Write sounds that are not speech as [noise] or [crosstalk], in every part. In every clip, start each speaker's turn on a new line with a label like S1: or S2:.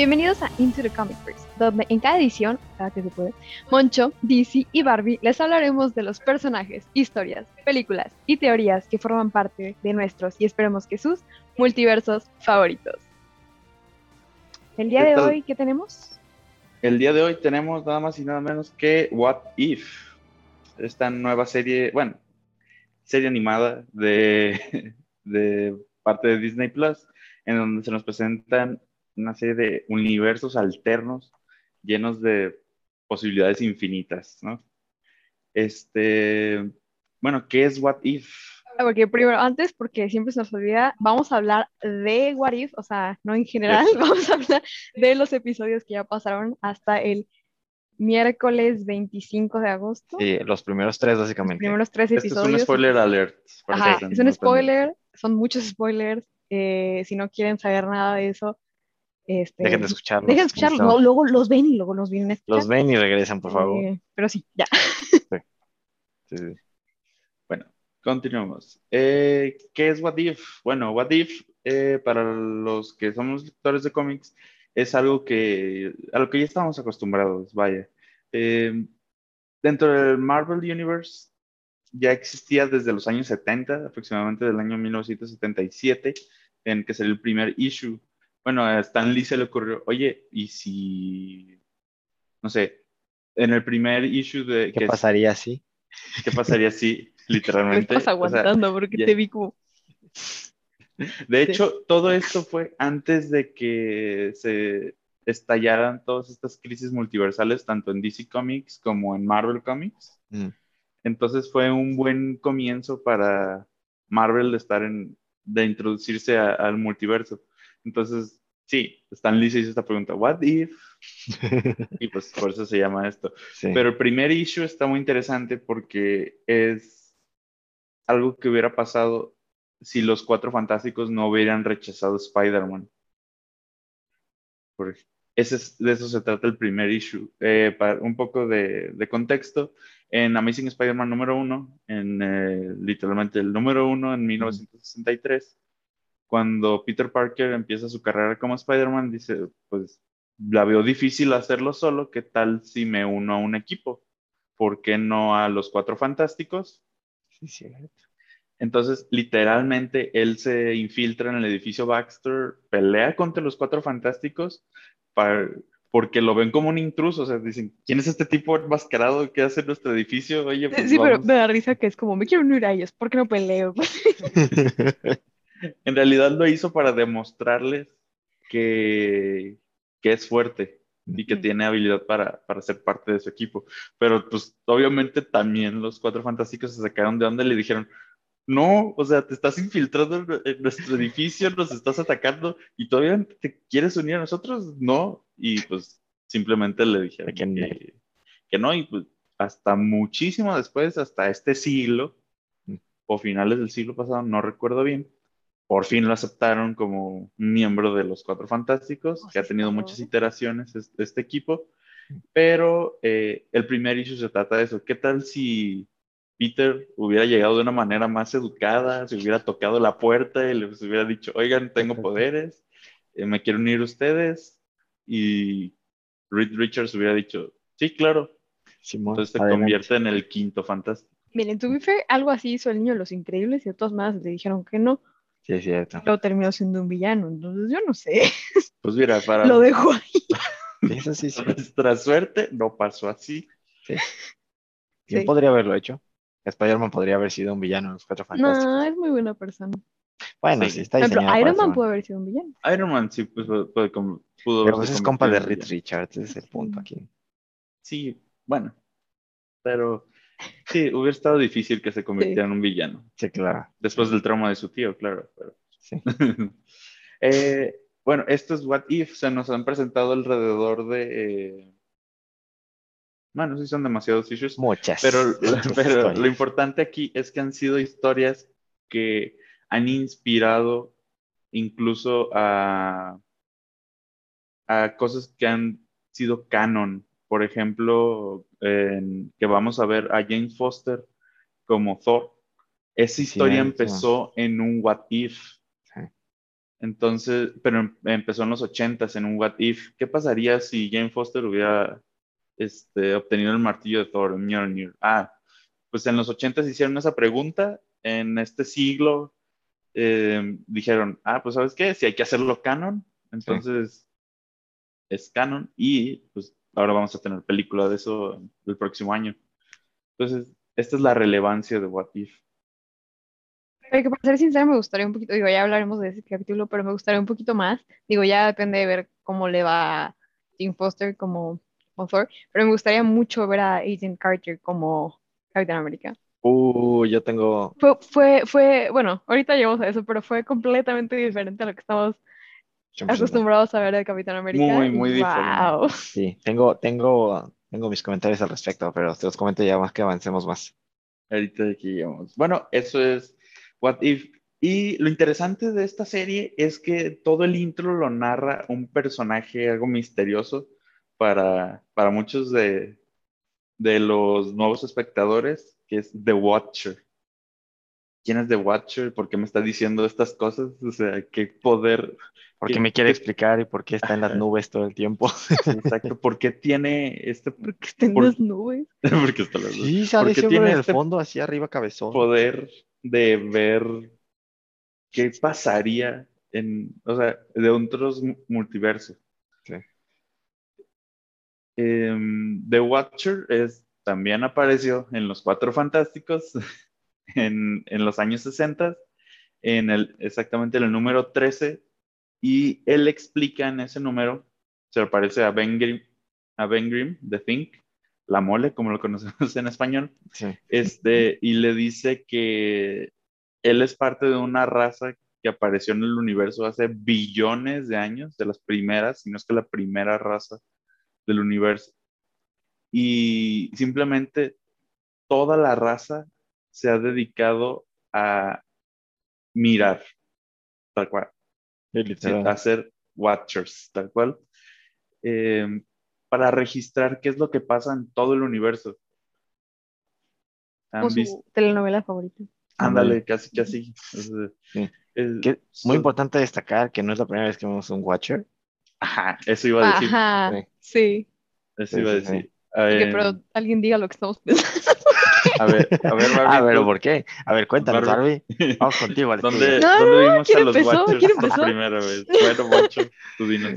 S1: Bienvenidos a Into the Comicverse, donde en cada edición, cada que se puede, Moncho, DC y Barbie les hablaremos de los personajes, historias, películas y teorías que forman parte de nuestros y esperemos que sus multiversos favoritos. El día de hoy, ¿qué tenemos?
S2: El día de hoy tenemos nada más y nada menos que What If, esta nueva serie, bueno, serie animada de, [laughs] de parte de Disney Plus, en donde se nos presentan una serie de universos alternos llenos de posibilidades infinitas, ¿no? Este, bueno, ¿qué es What If?
S1: Ah, porque primero, antes, porque siempre se nos olvida, vamos a hablar de What If, o sea, no en general, [laughs] vamos a hablar de los episodios que ya pasaron hasta el miércoles 25 de agosto.
S3: Sí, los primeros tres, básicamente. Los
S1: primeros tres episodios.
S2: Este es un spoiler alert.
S1: Ajá, es un spoiler, son muchos spoilers. Eh, si no quieren saber nada de eso, este,
S3: dejen de escucharlos.
S1: Dejen de escucharlos, luego los ven y luego los vienen a escuchar.
S3: Los ven y regresan, por favor. Eh,
S1: pero sí, ya.
S2: Sí. Sí, bueno, continuamos. Eh, ¿Qué es What If? Bueno, What If, eh, para los que somos lectores de cómics, es algo que, a lo que ya estamos acostumbrados, vaya. dentro del Marvel Universe ya existía desde los años 70, aproximadamente del año 1977, en que salió el primer issue bueno, a Stan Lee se le ocurrió, oye, ¿y si, no sé, en el primer issue de...
S3: ¿Qué pasaría si? [laughs]
S2: ¿Qué pasaría si, [laughs] literalmente?
S1: Me estás aguantando porque te vi como...
S2: De hecho, todo esto fue antes de que se estallaran todas estas crisis multiversales, tanto en DC Comics como en Marvel Comics. Mm. Entonces fue un buen comienzo para Marvel de estar en, de introducirse al multiverso. Entonces, sí, Stan Lee se hizo esta pregunta, ¿what if? [laughs] y pues por eso se llama esto. Pero el primer issue está muy interesante porque es algo que hubiera pasado si los cuatro fantásticos no hubieran rechazado Spider-Man. Ese es, de eso se trata el primer issue. Eh, para un poco de, contexto, en Amazing Spider-Man número uno, en eh, literalmente el número uno en 1963, cuando Peter Parker empieza su carrera como Spider-Man, dice, pues la veo difícil hacerlo solo, ¿qué tal si me uno a un equipo? ¿Por qué no a los Cuatro Fantásticos?
S3: Sí, cierto.
S2: Entonces, literalmente, él se infiltra en el edificio Baxter, pelea contra los Cuatro Fantásticos porque lo ven como un intruso, o sea, dicen, ¿quién es este tipo enmascarado que hace en nuestro edificio? Oye,
S1: pues sí, pero me da risa que es como, me quiero unir a ellos, ¿por qué no peleo? [laughs]
S2: en realidad lo hizo para demostrarles que, que es fuerte y que tiene habilidad para, para, ser parte de su equipo. Pero pues obviamente también los cuatro fantásticos se sacaron de onda y le dijeron, no, o sea, te estás infiltrando en nuestro edificio, nos estás atacando y todavía te quieres unir a nosotros, no. Y pues simplemente le dijeron que, que no, y pues hasta muchísimo después, hasta este siglo, o finales del siglo pasado, no recuerdo bien, por fin lo aceptaron como miembro de los Cuatro Fantásticos, que ha tenido muchas iteraciones este, este equipo, pero eh, el primer issue se trata de eso. ¿Qué tal si Peter hubiera llegado de una manera más educada, se hubiera tocado la puerta y les hubiera dicho, oigan, tengo [laughs] poderes, eh, me quiero unir a ustedes? Y Reed Richards hubiera dicho, sí, claro. Entonces se convierte en el quinto fantástico.
S1: Miren, to be fair, algo así hizo el niño de los increíbles y de todas manuras le dijeron que no.
S3: Sí, es cierto.
S1: Luego terminó siendo un villano, entonces yo no sé. [laughs]
S2: Pues mira, para.
S1: Lo dejo ahí. [laughs]
S3: Eso sí, sí.
S2: Nuestra suerte no pasó así.
S3: Sí. ¿Quién podría haberlo hecho? Spider-Man podría haber sido un villano en los Cuatro Fantásticos.
S1: No, es muy buena persona.
S3: Bueno, sí, está diseñado.
S1: Pero Iron Man pudo haber sido un villano.
S2: Iron Man sí pues, pudo, pudo, pudo
S3: Pero pues es compa de Reed Richards, ese es el punto aquí.
S2: Sí, bueno. Pero Sí, hubiera estado difícil que se convirtiera en un villano.
S3: Sí, claro.
S2: Después del trauma de su tío, claro. Sí. [laughs] Eh, bueno, esto es What If. Se nos han presentado alrededor de. Eh, bueno, sí son demasiados issues.
S3: Muchas.
S2: Pero, [laughs] [laughs] pero lo importante aquí es que han sido historias que han inspirado incluso a, a cosas que han sido canon por ejemplo, que vamos a ver a James Foster como Thor. Esa historia empezó en un What If. Entonces, pero em- empezó en los 80s en un What If. ¿Qué pasaría si Jane Foster hubiera este, obtenido el martillo de Thor? Mjolnir? Ah, pues en los 80s hicieron esa pregunta. En este siglo eh, dijeron, ah, pues ¿sabes qué? Si hay que hacerlo canon, entonces es canon y pues ahora vamos a tener película de eso el próximo año. Entonces, esta es la relevancia de What If.
S1: Pero que para ser sincera me gustaría un poquito, digo, ya hablaremos de ese capítulo, pero me gustaría un poquito más. Digo, ya depende de ver cómo le va a Jim Foster como, Thor, pero me gustaría mucho ver a Agent Carter como Capitán América.
S3: Uh, yo tengo.
S1: Fue, fue, fue, bueno, ahorita llegamos a eso, pero fue completamente diferente a lo que estamos
S3: 100%.
S1: acostumbrados a ver de Capitán América.
S2: Muy, muy
S1: wow.
S3: Sí, tengo, tengo, tengo mis comentarios al respecto, pero te los comento ya más que avancemos más.
S2: Ahorita de aquí llegamos. Bueno, eso es What If. Y lo interesante de esta serie es que todo el intro lo narra un personaje algo misterioso para, para muchos de, de los nuevos espectadores, que es The Watcher. ¿Quién es The Watcher? ¿Por qué me está diciendo estas cosas? O sea, qué poder.
S3: ¿Por qué
S2: ¿Qué-
S3: me quiere
S2: qué-
S3: explicar y por qué está en las nubes todo el tiempo? [laughs]
S2: Exacto. ¿Por qué tiene este.
S1: Porque estén
S2: Por-
S1: las [laughs] nubes. [laughs]
S2: Porque está las dos.
S3: Sí, sale siempre en
S2: tiene
S3: el
S2: este
S3: fondo, así arriba cabezón.
S2: poder de ver qué pasaría en, o sea, de otros mu- multiversos.
S3: Sí.
S2: Em, The Watcher es, también apareció en Los Cuatro Fantásticos en, en los años 60, en el, exactamente en el número 13, y él explica en ese número, se parece a Ben Grimm, a Ben Grimm, The Think, la mole, como lo conocemos en español,
S3: Sí.
S2: este, y le dice que él es parte de una raza que apareció en el universo hace billones de años, de las primeras, si no es que la primera raza del universo. Y simplemente toda la raza se ha dedicado a mirar, tal cual,
S3: literal.
S2: a ser watchers, tal cual, eh, para registrar qué es lo que pasa en todo el universo. ¿Han visto?
S1: su telenovela favorita.
S2: Ándale, casi, casi.
S3: Sí. Que- muy importante destacar que no es la primera vez que vemos un Watcher.
S2: Ajá, eso iba a decir.
S1: Ajá,
S3: Sí.
S1: sí.
S2: Eso iba a
S3: sí, sí.
S2: decir.
S1: Que, pero alguien diga lo que estamos pensando.
S2: A ver, a ver, [laughs] Barbie,
S3: Ah, pero
S2: tú-
S3: ¿por qué? A ver, cuéntanos,
S2: Barbie.
S3: Barbie. Vamos [laughs] contigo al
S2: ¿Dónde.
S1: No,
S2: ¿dónde
S1: no,
S2: vimos
S1: ¿quién
S2: a los
S1: empezó?
S2: Watchers
S1: ¿quién
S2: por
S1: empezó?
S2: primera vez? Bueno, Watcher, tú dinos.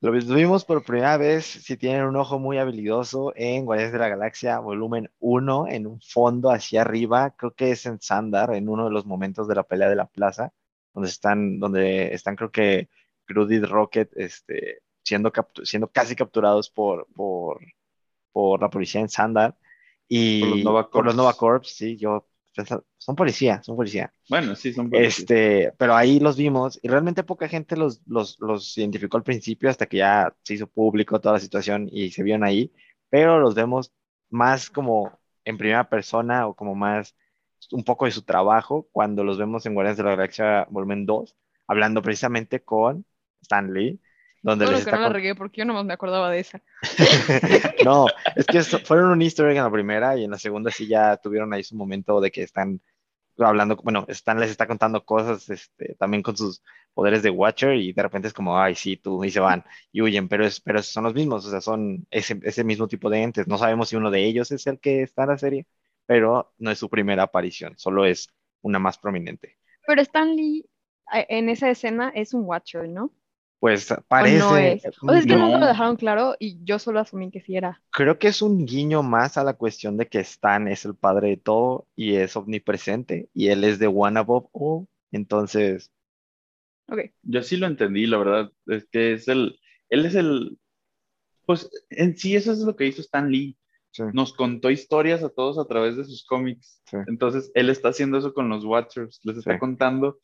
S3: Lo vimos por primera vez, si tienen un ojo muy habilidoso, en Guardianes de la Galaxia, volumen 1, en un fondo hacia arriba, creo que es en Sandar, en uno de los momentos de la pelea de la plaza, donde están, donde están creo que Groot y Rocket este, siendo, captu- siendo casi capturados por, por, por la policía en Sandar. Y
S2: Por los Nova
S3: por los
S2: Corps.
S3: Nova Corps, sí, yo, son policía, son policía.
S2: Bueno, sí, son policías.
S3: Este, pero ahí los vimos y realmente poca gente los, los, los identificó al principio hasta que ya se hizo público toda la situación y se vieron ahí, pero los vemos más como en primera persona o como más un poco de su trabajo cuando los vemos en Guardianes de la Galaxia Volumen 2, hablando precisamente con Stan Lee, donde les
S1: que
S3: está
S1: no la
S3: con-
S1: regué porque yo nomás me acordaba de esa. [laughs]
S3: no, es que fueron un easter egg en la primera y en la segunda sí ya tuvieron ahí su momento de que están hablando, bueno, Stan les está contando cosas este, también con sus poderes de Watcher y de repente es como, ay, sí, tú, y se van y huyen, pero, es, pero son los mismos, o sea, son ese, ese mismo tipo de entes. No sabemos si uno de ellos es el que está en la serie, pero no es su primera aparición, solo es una más prominente.
S1: Pero Stan Lee eh, en esa escena es un Watcher, ¿no?
S3: Pues
S1: ¿O
S3: parece,
S1: no es? O sea, es que
S2: No.
S1: nunca lo dejaron claro y yo solo asumí que sí era.
S3: Creo que es un guiño más a la cuestión de que Stan es el padre de todo y es omnipresente y él es de One Above All. Entonces,
S1: Ok.
S2: Yo sí lo entendí, la verdad. Es que es el. Él es el. Pues en sí, eso es lo que hizo Stan Lee.
S3: sí,
S2: Nos contó historias a todos a través de sus cómics.
S3: Sí.
S2: Entonces, él está haciendo eso con los Watchers. Les está
S3: Sí.
S2: contando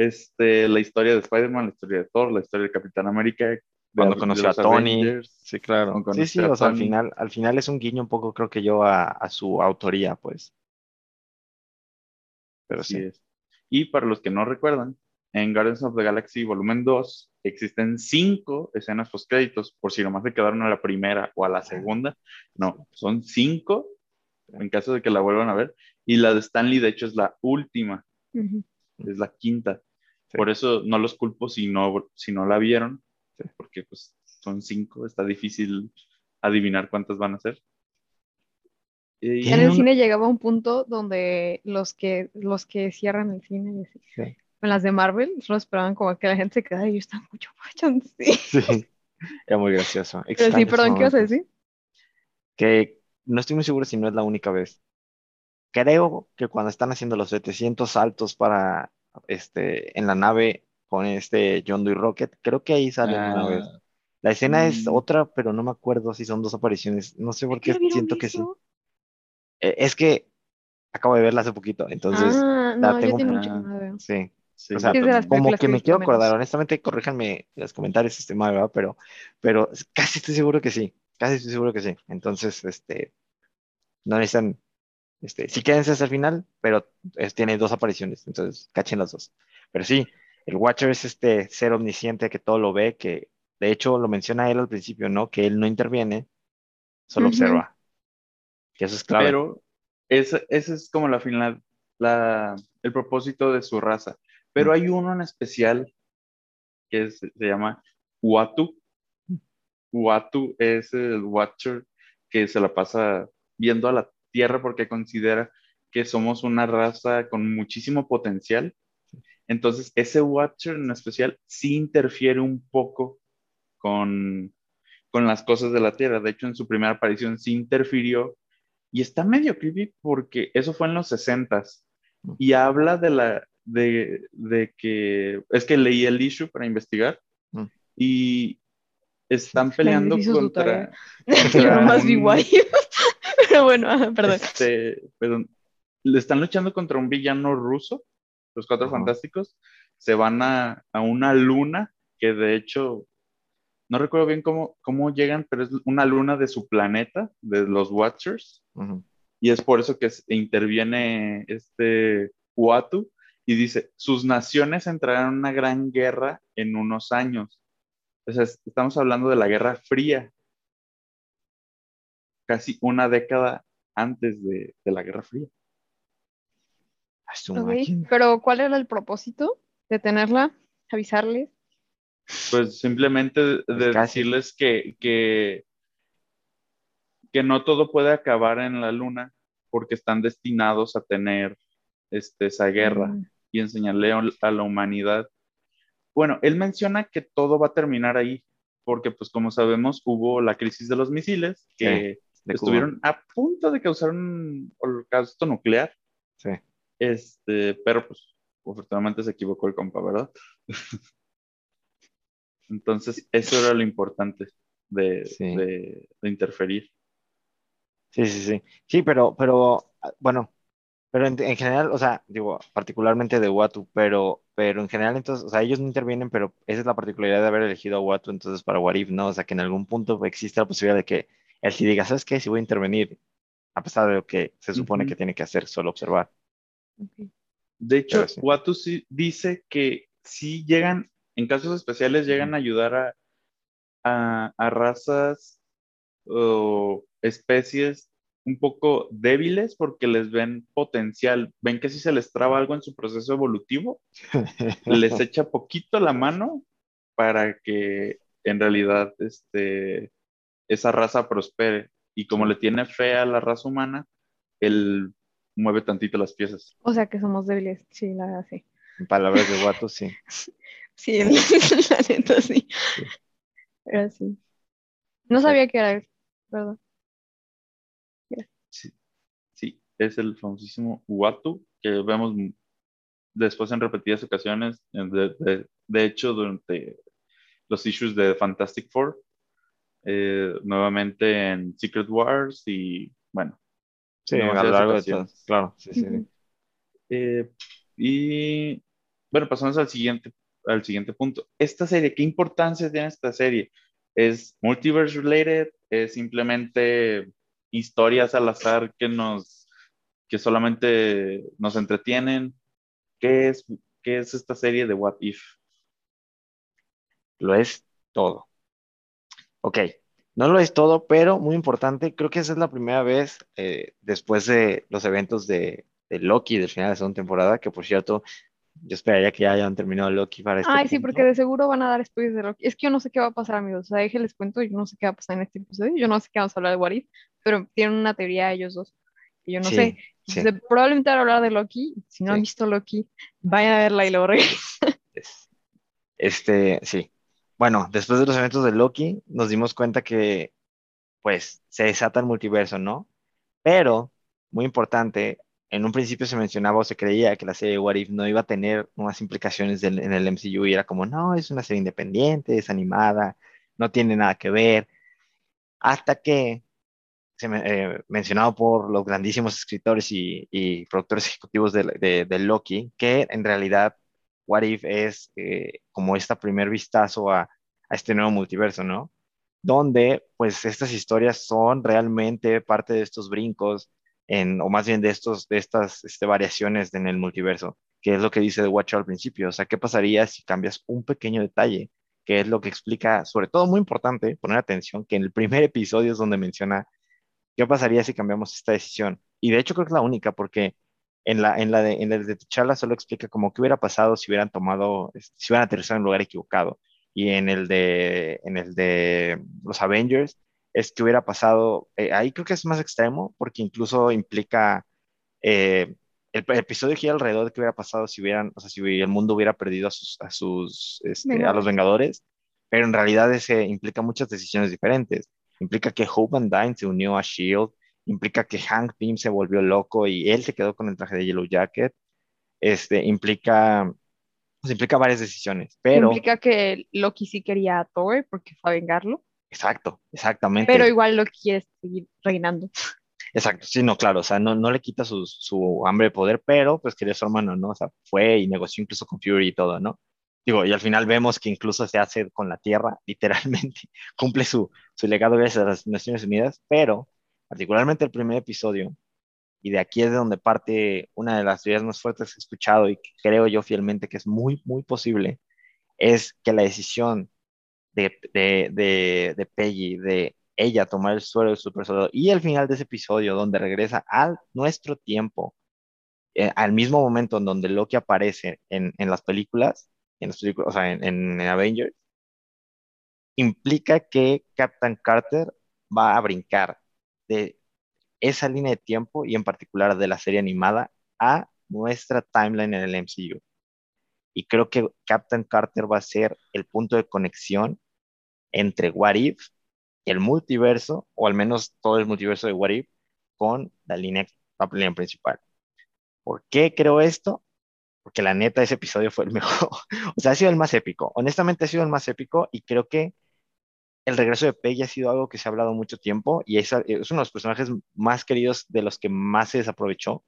S2: este, la historia de Spider-Man, la historia de Thor, la historia de Capitán América.
S3: Cuando conoció a Tony.
S2: Avengers.
S3: sí, claro. Sí, sí, o sea, al final, al final es un guiño un poco, creo que yo, a, a su autoría, pues. Pero
S2: Así
S3: sí.
S2: es. Y para los que no recuerdan, en Guardians of the Galaxy Volumen 2 existen cinco escenas postcréditos, por si nomás se quedaron a la primera o a la segunda. No, son cinco, en caso de que la vuelvan a ver. Y la de Stanley, de hecho, es la última, es la quinta. Por eso no los culpo si no, si no la vieron, porque pues son cinco, está difícil adivinar cuántas van a ser.
S1: Y en el cine llegaba un punto donde los que, los que cierran el cine, en las de Marvel, solo esperaban como que la gente se quedara y están mucho [laughs] sí.
S3: sí, era muy gracioso. [laughs]
S1: Pero sí, perdón, ¿qué vas a decir?
S3: Que no estoy muy seguro si no es la única vez. Creo que cuando están haciendo los 700 saltos para este, en la nave con este John Doe Rocket, creo que ahí sale una vez. Ah. La escena es mm. otra, pero no me acuerdo si son dos apariciones. No sé por qué siento que sí. Eh, es que acabo de verla hace poquito, entonces
S1: ah, no, tengo mucho
S3: Sí. Sí, o sea, como que me quiero acordar, honestamente, corríjanme en los comentarios este ¿verdad? Pero, pero casi estoy seguro que sí, casi estoy seguro que sí. Entonces, este, no necesitan, este, sí quédense hasta el final, pero tiene dos apariciones, entonces cachen las dos. Pero sí, el Watcher es este ser omnisciente que todo lo ve, que de hecho lo menciona él al principio, ¿no? Que él no interviene, solo observa eso es clave.
S2: Pero ese, es como la final, la, el propósito de su raza. Pero hay uno en especial que se llama Watu. Watu es el Watcher que se la pasa viendo a la Tierra porque considera que somos una raza con muchísimo potencial. Entonces, ese Watcher en especial sí interfiere un poco con, con las cosas de la Tierra. De hecho, en su primera aparición sí interfirió y está medio creepy porque eso fue en los 60 y habla de la de, de, que es que leí el issue para investigar mm. y están peleando contra, [laughs] [laughs]
S1: bueno, perdón.
S2: Este, perdón. Le están luchando contra un villano ruso, los cuatro fantásticos. Se van a, a una luna que de hecho no recuerdo bien cómo, cómo llegan, pero es una luna de su planeta, de los Watchers. Y es por eso que interviene este Uatu y dice, sus naciones entrarán en una gran guerra en unos años. O sea, estamos hablando de la Guerra Fría, casi una década antes de, la Guerra Fría.
S1: Pero ¿cuál era el propósito de tenerla? ¿Avisarles?
S2: Pues simplemente de pues decirles que, que, no todo puede acabar en la luna porque están destinados a tener este, esa guerra mm. y enseñarle a la humanidad. Bueno, él menciona que todo va a terminar ahí porque pues como sabemos hubo la crisis de los misiles que estuvieron a punto de causar un holocausto nuclear.
S3: Sí.
S2: Este, pero pues afortunadamente se equivocó el compa, ¿verdad? [laughs] Entonces, eso era lo importante de, interferir.
S3: Sí, sí, sí. Sí, pero, pero bueno, pero en, general, o sea, digo, particularmente de Watu, pero, pero en general, entonces, o sea, ellos no intervienen, pero esa es la particularidad de haber elegido a Watu entonces para Warif, ¿no? O sea, que en algún punto existe la posibilidad de que él sí diga, ¿sabes qué? Si voy a intervenir, a pesar de lo que se supone que tiene que hacer, solo observar.
S2: De hecho, Watu sí dice que si llegan en casos especiales llegan a ayudar a, razas o especies un poco débiles porque les ven potencial, ven que si se les traba algo en su proceso evolutivo, [laughs] les echa poquito la mano para que en realidad este, esa raza prospere. Y como le tiene fe a la raza humana, él mueve tantito las piezas.
S1: O sea que somos débiles, sí, la verdad, sí.
S3: En palabras de Guato, sí. [laughs]
S1: Sí, [laughs] la neta sí. Pero sí. No sabía que era, ¿verdad?
S2: Sí, sí, es el famosísimo Uatu que vemos después en repetidas ocasiones. De, de, hecho, durante los issues de Fantastic Four, eh, nuevamente en Secret Wars y bueno.
S3: Sí, a lo largo de Claro, sí, sí.
S2: Eh, y bueno, pasamos al siguiente al siguiente punto. Esta serie, ¿qué importancia tiene esta serie? ¿Es multiverse related? ¿Es simplemente historias al azar que nos, que solamente nos entretienen? ¿Qué es, qué es esta serie de What If?
S3: Lo es todo. Ok, no lo es todo, pero muy importante, creo que esa es la primera vez eh, después de los eventos de, de Loki del final de la segunda temporada, que por cierto, Yo esperaría que ya hayan terminado Loki para este
S1: Ay, sí,
S3: punto.
S1: porque de seguro van a dar spoilers de Loki. Es que yo no sé qué va a pasar, amigos. O sea, déjenles cuento, yo no sé qué va a pasar en este episodio. Yo no sé qué vamos a hablar de What If, pero tienen una teoría ellos dos. que yo no
S3: Sí,
S1: sé.
S3: sí.
S1: Entonces, probablemente van a hablar de Loki. Si no han
S3: Sí.
S1: visto Loki, vayan a verla y luego regresen.
S3: Es- Este, sí. Bueno, después de los eventos de Loki, nos dimos cuenta que, pues, se desata el multiverso, ¿no? Pero, muy importante, en un principio se mencionaba o se creía que la serie What If no iba a tener unas implicaciones en el MCU y era como, no, es una serie independiente, es animada, no tiene nada que ver. Hasta que, se me- eh, mencionado por los grandísimos escritores y, y productores ejecutivos de, de- de Loki, que en realidad What If es eh, como este primer vistazo a, a este nuevo multiverso, ¿no? Donde pues estas historias son realmente parte de estos brincos, en, o más bien de, estos, de estas este, variaciones en el multiverso, que es lo que dice The Watcher al principio. O sea, ¿qué pasaría si cambias un pequeño detalle? Que es lo que explica, sobre todo muy importante, poner atención, que en el primer episodio es donde menciona qué pasaría si cambiamos esta decisión. Y de hecho creo que es la única, porque en la, en la de, en el de T'Challa solo explica como qué hubiera pasado si hubieran tomado, este, si hubieran aterrizado en un lugar equivocado. Y en el de, en el de los Avengers es que hubiera pasado, eh, ahí creo que es más extremo, porque incluso implica, eh, el, el episodio gira alrededor de qué hubiera pasado si hubieran, o sea, si el mundo hubiera perdido a sus, a sus, este, a los Vengadores, pero en realidad ese implica muchas decisiones diferentes. Implica que Hope Van Dyne se unió a S.H.I.E.L.D., implica que Hank Pym se volvió loco y él se quedó con el traje de Yellow Jacket. Este, implica, pues, implica varias decisiones, pero...
S1: Implica que Loki sí quería a Thor porque fue a vengarlo,
S3: Exacto, exactamente.
S1: pero igual Loki quiere seguir reinando.
S3: Exacto, sí, no, claro, o sea, no, no le quita su, su hambre de poder, pero pues quería su hermano, ¿no? O sea, fue y negoció incluso con Fury y todo, ¿no? Digo, y al final vemos que incluso se hace con la Tierra, [laughs] literalmente, cumple su, su legado gracias a las Naciones Unidas, pero particularmente el primer episodio, y de aquí es de donde parte una de las teorías más fuertes que he escuchado y creo yo fielmente que es muy, muy posible, es que la decisión de, de, de, Peggy, de ella tomar el suelo de super soldado, y al final de ese episodio donde regresa a nuestro tiempo, eh, al mismo momento en donde Loki aparece en, en las películas, en las películas, o sea, en, en Avengers, implica que Captain Carter va a brincar de esa línea de tiempo y en particular de la serie animada a nuestra timeline en el MCU. Y creo que Captain Carter va a ser el punto de conexión entre What If, el multiverso, o al menos todo el multiverso de What If, con la línea, la línea principal. ¿Por qué creo esto? Porque la neta ese episodio fue el mejor. [laughs] o sea, ha sido el más épico. Honestamente ha sido el más épico y creo que el regreso de Peggy ha sido algo que se ha hablado mucho tiempo y es, es uno de los personajes más queridos de los que más se desaprovechó.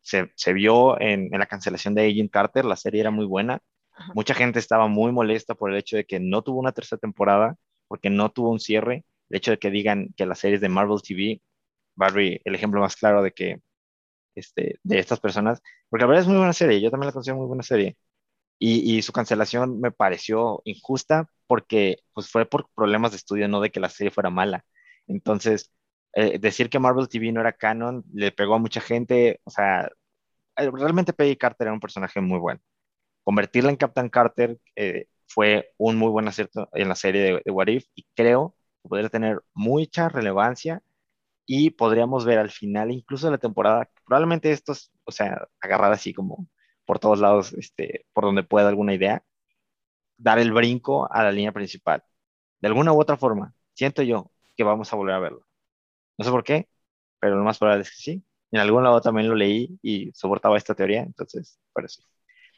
S3: Se, se vio en, en, la cancelación de Agent Carter, la serie era muy buena. Ajá. Mucha gente estaba muy molesta por el hecho de que no tuvo una tercera temporada, porque no tuvo un cierre. El hecho de que digan que las series de Marvel TV, Barbie, el ejemplo más claro de que este, de estas personas, porque la verdad es muy buena serie, yo también la considero muy buena serie. Y, su cancelación me pareció injusta porque pues, fue por problemas de estudio, no de que la serie fuera mala. Entonces, eh, decir que Marvel TV no era canon le pegó a mucha gente. O sea, eh, realmente Peggy Carter era un personaje muy bueno. Convertirla en Captain Carter eh, fue un muy buen acierto en la serie de, de What If y creo que podría tener mucha relevancia y podríamos ver al final incluso de la temporada, probablemente estos, o sea, agarrar así como por todos lados, este, por donde pueda alguna idea, dar el brinco a la línea principal. De alguna u otra forma, siento yo que vamos a volver a verlo. No sé por qué, pero lo más probable es que sí. En algún lado también lo leí y soportaba esta teoría, entonces, por eso.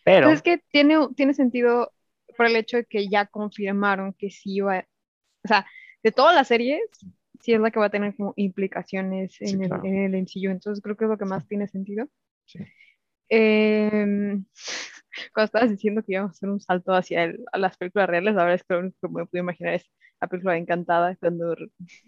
S3: Pero...
S1: Es que tiene, tiene sentido por el hecho de que ya confirmaron que sí iba, o sea, de todas las series, sí es la que va a tener como implicaciones en, sí, claro. el, en el MCU, entonces creo que es lo que más tiene sentido.
S3: Sí.
S1: Eh, [laughs] cuando estabas diciendo que íbamos a hacer un salto hacia el, a las películas reales, la verdad es que lo único que me puedo imaginar es la película Encantada cuando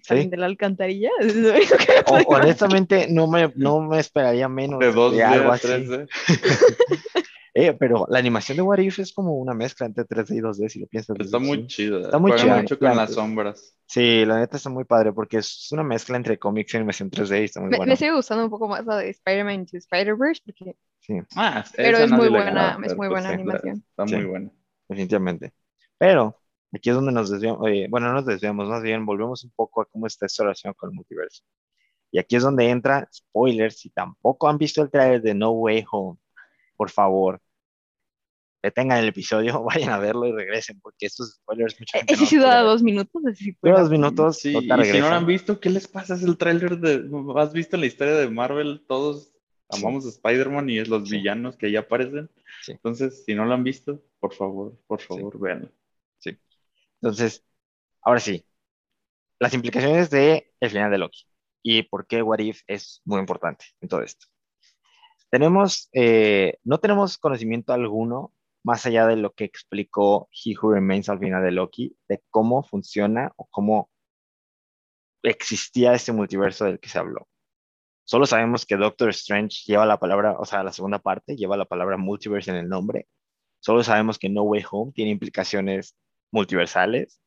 S1: salen
S3: ¿Sí?
S1: de la alcantarilla. [laughs]
S3: O, honestamente, no me, no me esperaría menos
S2: de, dos
S3: de algo así.
S2: tres días. [laughs]
S3: Eh, pero la animación de What If es como una mezcla entre 3D y 2D, si lo piensas.
S2: Está
S3: así.
S2: muy chida.
S3: Está muy chida.
S2: mucho con las sombras.
S3: Sí, la neta está muy padre porque es una mezcla entre cómics y animación 3D y está muy
S1: Me,
S3: bueno.
S1: me sigue gustando un poco más la de Spider-Man Into Spider-Verse porque
S3: Sí,
S2: Ah,
S1: Pero es muy buena,
S2: gana,
S1: es
S2: pero
S1: muy
S2: pues
S1: buena
S2: sí, la-
S1: animación.
S2: Está
S3: Sí.
S2: muy buena.
S3: definitivamente. Pero aquí es donde nos desviamos, eh, bueno, no nos desviamos, más bien volvemos un poco a cómo está esto relacionado con el multiverso. Y aquí es donde entra, spoilers, si tampoco han visto el trailer de No Way Home, por favor, detengan el episodio, [laughs] vayan a verlo y regresen, porque estos spoilers mucha
S1: Eh,
S3: gente
S1: Ese
S3: no
S1: sí dura dos minutos. ese sí
S3: Dura
S1: dura-
S3: dos minutos,
S2: Sí, y si no lo han visto, ¿qué les pasa? Es el tráiler de... ¿Has visto la historia de Marvel? Todos
S3: Sí.
S2: amamos a Spider-Man y es los
S3: Sí.
S2: villanos que ahí aparecen.
S3: Sí.
S2: Entonces, si no lo han visto, por favor, por favor, véanlo.
S3: Entonces, ahora sí, las implicaciones de el final de Loki y por qué What If es muy importante en todo esto. Tenemos, eh, no tenemos conocimiento alguno más allá de lo que explicó He Who Remains al final de Loki, de cómo funciona o cómo existía este multiverso del que se habló. Solo sabemos que Doctor Strange lleva la palabra, o sea, la segunda parte lleva la palabra multiverse en el nombre. Solo sabemos que No Way Home tiene implicaciones multiversales.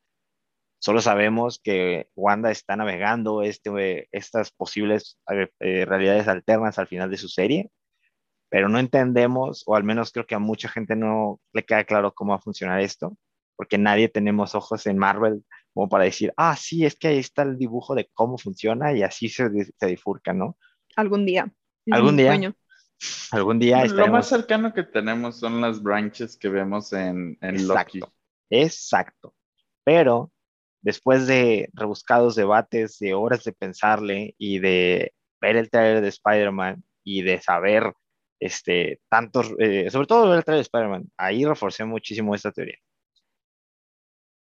S3: Solo sabemos que Wanda está navegando este, estas posibles eh, eh, realidades alternas al final de su serie, pero no entendemos, o al menos creo que a mucha gente no le queda claro cómo va a funcionar esto, porque nadie tenemos ojos en Marvel como para decir, ah, sí, es que ahí está el dibujo de cómo funciona y así se, se bifurca, ¿no?
S1: Algún día.
S3: Algún día
S1: sueño.
S3: Algún día
S2: Lo más
S3: estaremos...
S2: cercano que tenemos son las branches que vemos en, en Loki.
S3: Exacto, exacto. Pero después de rebuscados debates, de horas de pensarle y de ver el trailer de Spider-Man y de saber este, tantos, eh, sobre todo ver el trailer de Spider-Man, ahí reforcé muchísimo esta teoría.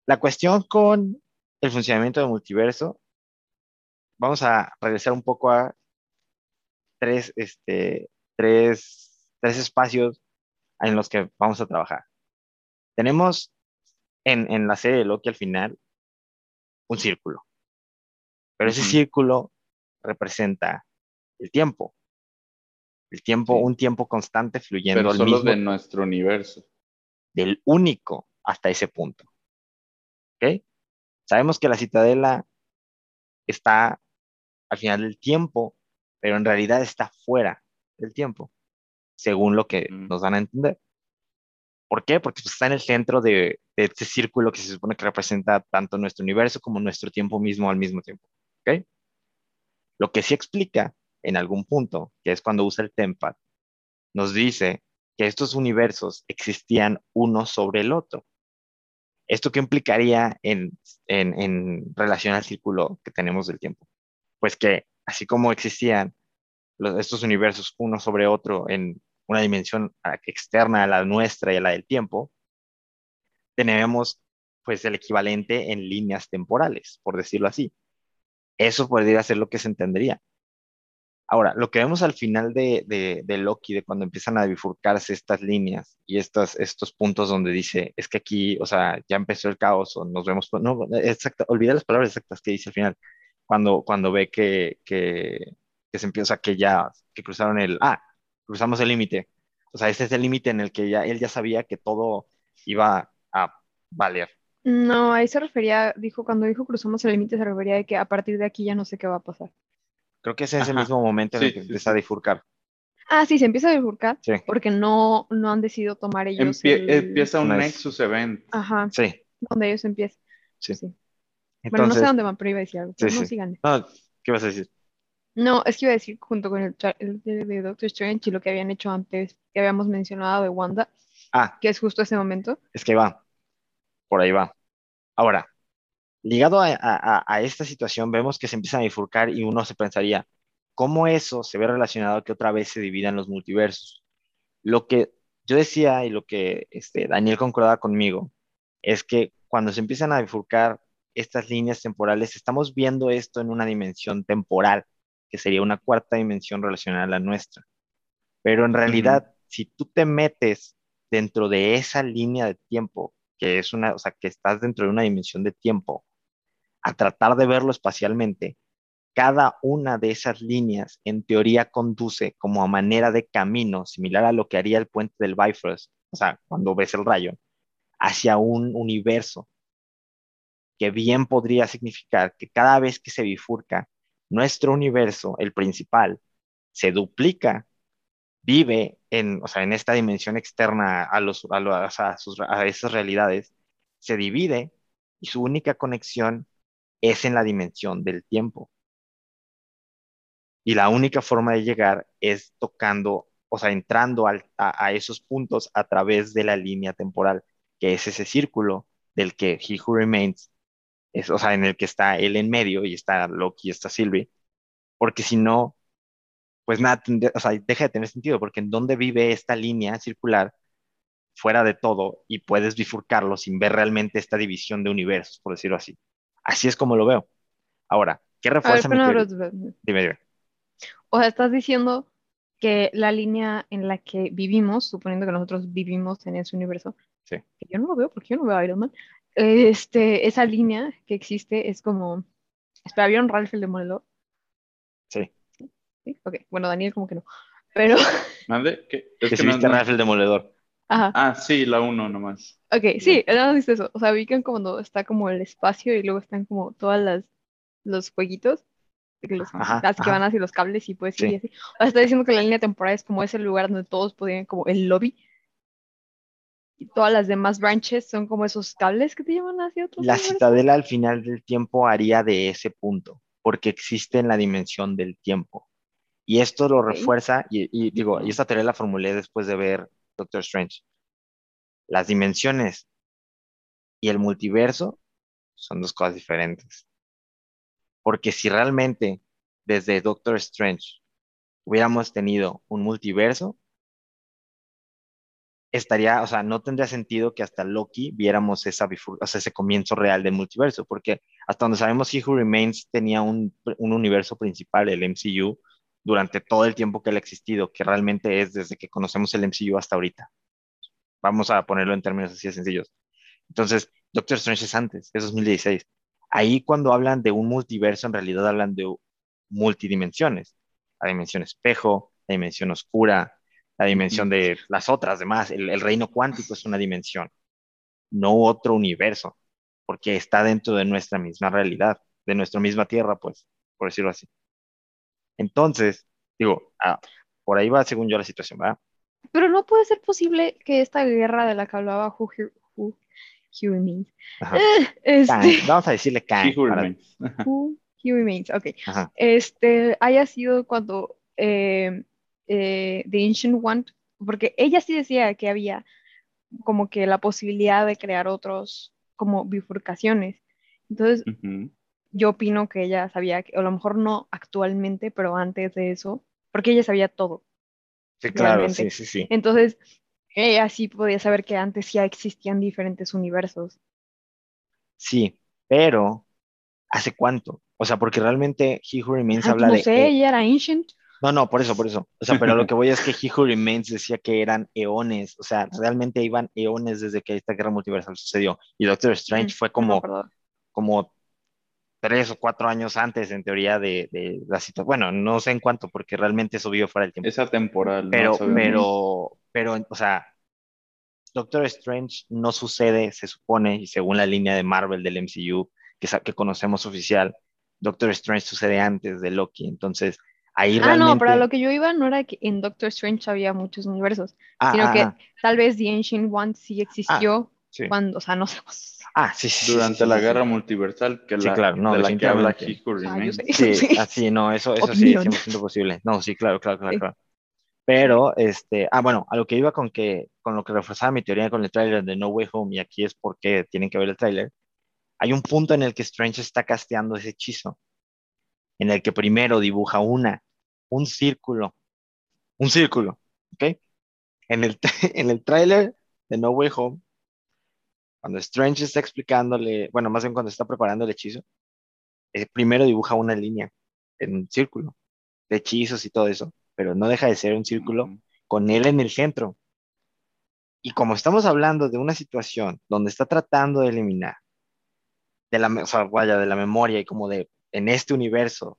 S3: La cuestión con el funcionamiento del multiverso, vamos a regresar un poco a tres, este, tres, tres espacios en los que vamos a trabajar. Tenemos en, en la serie de Loki al final un círculo, pero ese círculo representa el tiempo. El tiempo,
S2: Sí.
S3: un tiempo constante fluyendo
S2: Pero solo
S3: mismo
S2: de nuestro universo.
S3: del único hasta ese punto. ¿Ok? Sabemos que la citadela está al final del tiempo, pero en realidad está fuera del tiempo, según lo que
S2: Mm.
S3: nos van a entender. ¿Por qué? Porque pues, está en el centro de, de este círculo que se supone que representa tanto nuestro universo como nuestro tiempo mismo al mismo tiempo. ¿Ok? Lo que sí explica en algún punto, que es cuando usa el Tempad, nos dice que estos universos existían uno sobre el otro. ¿Esto qué implicaría en, relación al círculo que tenemos del tiempo? Pues que así como existían estos universos uno sobre otro en una dimensión externa a la nuestra y a la del tiempo, tenemos pues el equivalente en líneas temporales, por decirlo así. Eso podría ser lo que se entendería. Ahora, lo que vemos al final de, de, de Loki, de cuando empiezan a bifurcarse estas líneas y estos, estos puntos donde dice, es que aquí, o sea, ya empezó el caos o nos vemos, no, exacto, olvidé las palabras exactas que dice al final, cuando, cuando ve que, que, que se empieza, que ya, que cruzaron el, ah, cruzamos el límite. O sea, ese es el límite en el que ya, él ya sabía que todo iba a valer.
S1: No, ahí se refería, dijo, cuando dijo cruzamos el límite, se refería de que a partir de aquí ya no sé qué va a pasar.
S3: Creo que es en ese
S2: Ajá.
S3: mismo momento en el que
S2: sí,
S3: empieza a bifurcar.
S1: Ah, sí, se empieza a bifurcar
S3: Sí,
S1: porque no, no han decidido tomar ellos
S2: Empie-
S1: el-
S2: Empieza un
S3: Una-
S2: Nexus Event.
S1: Ajá,
S3: sí.
S1: donde ellos empiezan.
S3: Sí.
S1: Sí. Bueno, no sé
S3: Entonces,
S1: dónde van, pero iba a decir algo. No,
S3: sí.
S1: sigan.
S3: no, ¿qué vas a decir?
S1: No, es que iba a decir junto con el, de Doctor Strange y lo que habían hecho antes, que habíamos mencionado de Wanda,
S3: Ah,
S1: que es justo ese momento.
S3: es que va. Por ahí va. Ahora, ligado a, a- a esta situación, vemos que se empiezan a bifurcar y uno se pensaría, ¿cómo eso se ve relacionado a que otra vez se dividan los multiversos? Lo que yo decía y lo que este, Daniel concordaba conmigo es que cuando se empiezan a bifurcar estas líneas temporales, estamos viendo esto en una dimensión temporal, que sería una cuarta dimensión relacionada a la nuestra. Pero en realidad, si tú te metes dentro de esa línea de tiempo, que es una, o sea, que estás dentro de una dimensión de tiempo, a tratar de verlo espacialmente, cada una de esas líneas en teoría conduce como a manera de camino, similar a lo que haría el puente del Bifrost, o sea, cuando ves el rayo, hacia un universo que bien podría significar que cada vez que se bifurca nuestro universo, el principal, se duplica, vive en, o sea, en esta dimensión externa a, los, a, a esas realidades, se divide y su única conexión es en la dimensión del tiempo. Y la única forma de llegar es tocando, o sea, entrando a, esos puntos a través de la línea temporal, que es ese círculo del que He Who Remains, es, o sea, en el que está él en medio y está Loki y está Sylvie, porque si no, pues nada, o sea, deja de tener sentido, porque en dónde vive esta línea circular fuera de todo y puedes bifurcarlo sin ver realmente esta división de universos, por decirlo así. Así es como lo veo. Ahora, ¿qué refuerza mi Dime, dime.
S1: O sea, estás diciendo que la línea en la que vivimos, suponiendo que nosotros vivimos en ese universo,
S3: sí.
S1: que yo no lo veo porque yo no veo a Iron Man, este, esa línea que existe es como... Espera, ¿vieron Ralph el Demoledor?
S3: Sí.
S1: ¿Sí? Ok, bueno, Daniel como que no. Pero...
S2: ¿Mande? ¿Qué?
S3: Es que, viste Ralph el Demoledor.
S1: Ajá.
S2: Ah, sí, la uno nomás.
S1: Ok, sí, nada más eso. O sea, ubican cuando está como el espacio y luego están como todas las los jueguitos las que van hacia los cables y pues sí. así. O sea, está diciendo que la línea temporal es como ese lugar donde todos podían, como el lobby. Y todas las demás branches son como esos cables que te llevan hacia otros.
S3: La citadela al final del tiempo haría de ese punto, porque existe en la dimensión del tiempo. Y esto lo refuerza, y, digo, y esta teoría la formulé después de ver Doctor Strange. Las dimensiones y el multiverso son dos cosas diferentes. Porque si realmente desde Doctor Strange hubiéramos tenido un multiverso, estaría, o sea, no tendría sentido que hasta Loki viéramos ese comienzo real del multiverso, porque hasta donde sabemos He Who Remains tenía un, un, universo principal, el MCU, durante todo el tiempo que él ha existido, que realmente es desde que conocemos el MCU hasta ahorita. Vamos a ponerlo en términos así de sencillos. Entonces, Doctor Strange es antes, es 2016. Ahí cuando hablan de un multiverso, en realidad hablan de multidimensiones. La dimensión espejo, la dimensión oscura, la dimensión de las otras demás. El, reino cuántico es una dimensión, no otro universo, porque está dentro de nuestra misma realidad, de nuestra misma tierra, pues, por decirlo así. Entonces, digo, ah, por ahí va según yo la situación, ¿verdad?
S1: Pero no puede ser posible que esta guerra de la que hablaba Who, who, who Remains.
S3: Este, vamos a decirle Kang.
S2: Who Remains. [laughs]
S1: Ok. Este, haya sido cuando eh, eh, The Ancient One, porque ella sí decía que había como que la posibilidad de crear otros como bifurcaciones. Entonces, yo opino que ella sabía, que, a lo mejor no actualmente, pero antes de eso, porque ella sabía todo.
S3: Sí, claro, sí, sí, sí.
S1: Entonces, ella sí podía saber que antes ya existían diferentes universos.
S3: Sí, pero ¿hace cuánto? O sea, porque realmente He Who Remains habla
S1: no
S3: de...
S1: No sé, ella era Ancient.
S3: No, no, por eso, por eso. O sea, pero lo que voy es que [laughs] He Who Remains decía que eran eones, o sea, realmente iban eones desde que esta guerra multiversal sucedió. Y Doctor Strange mm, fue como, como tres o cuatro años antes, en teoría, de, la situación. Bueno, no sé en cuánto, porque realmente eso vivió fuera del tiempo.
S2: Esa temporal.
S3: Pero, pero, pero, o sea, Doctor Strange no sucede, se supone, y según la línea de Marvel del MCU que, que conocemos oficial, Doctor Strange sucede antes de Loki. Entonces, ahí ah, realmente...
S1: no, pero lo que yo iba no era que en Doctor Strange había muchos universos, ah, sino ah, que tal vez The Ancient One sí existió cuando, o sea, no [laughs] sé.
S3: Ah, sí, sí.
S2: Durante la guerra multiversal, que la, claro, no, de la que habla
S3: ah, [laughs] Sí, así, no, eso, eso sí, es 100% posible. No, sí, claro, claro, claro, claro. Pero, este, ah, bueno, a lo que iba con que, con lo que reforzaba mi teoría con el tráiler de No Way Home, y aquí es porque tienen que ver el tráiler, hay un punto en el que Strange está casteando ese hechizo, en el que primero dibuja una, un círculo, un círculo, ¿ok? En el, [laughs] en el tráiler de No Way Home, cuando Strange está explicándole, bueno, más bien cuando está preparando el hechizo, eh, primero dibuja una línea en un círculo de hechizos y todo eso, pero no deja de ser un círculo con él en el centro. Y como estamos hablando de una situación donde está tratando de eliminar de la, o sea, vaya, de la memoria y como de en este universo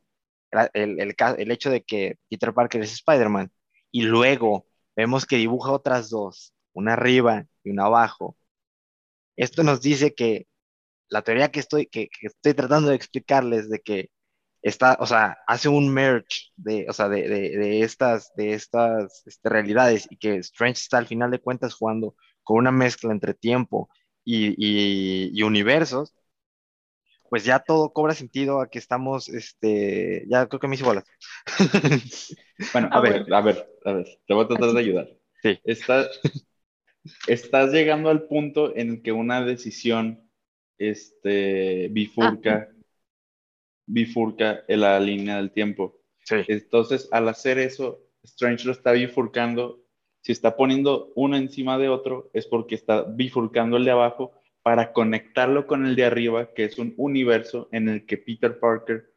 S3: el, el, el hecho de que Peter Parker es Spider-Man y luego vemos que dibuja otras dos, una arriba y una abajo, esto nos dice que la teoría que estoy, que, estoy tratando de explicarles de que está, o sea, hace un merge de, o sea, de, de, estas, de estas este, realidades y que Strange está al final de cuentas jugando con una mezcla entre tiempo y, y, universos, pues ya todo cobra sentido a que estamos, este, ya creo que me hice bolas.
S2: bueno, a, ver, a ver, a ver, te voy a tratar de ayudar.
S3: Sí.
S2: Está, estás llegando al punto en el que una decisión este, bifurca, ah. bifurca en la línea del tiempo. Entonces, al hacer eso, Strange lo está bifurcando. Si está poniendo uno encima de otro, es porque está bifurcando el de abajo para conectarlo con el de arriba, que es un universo en el que Peter Parker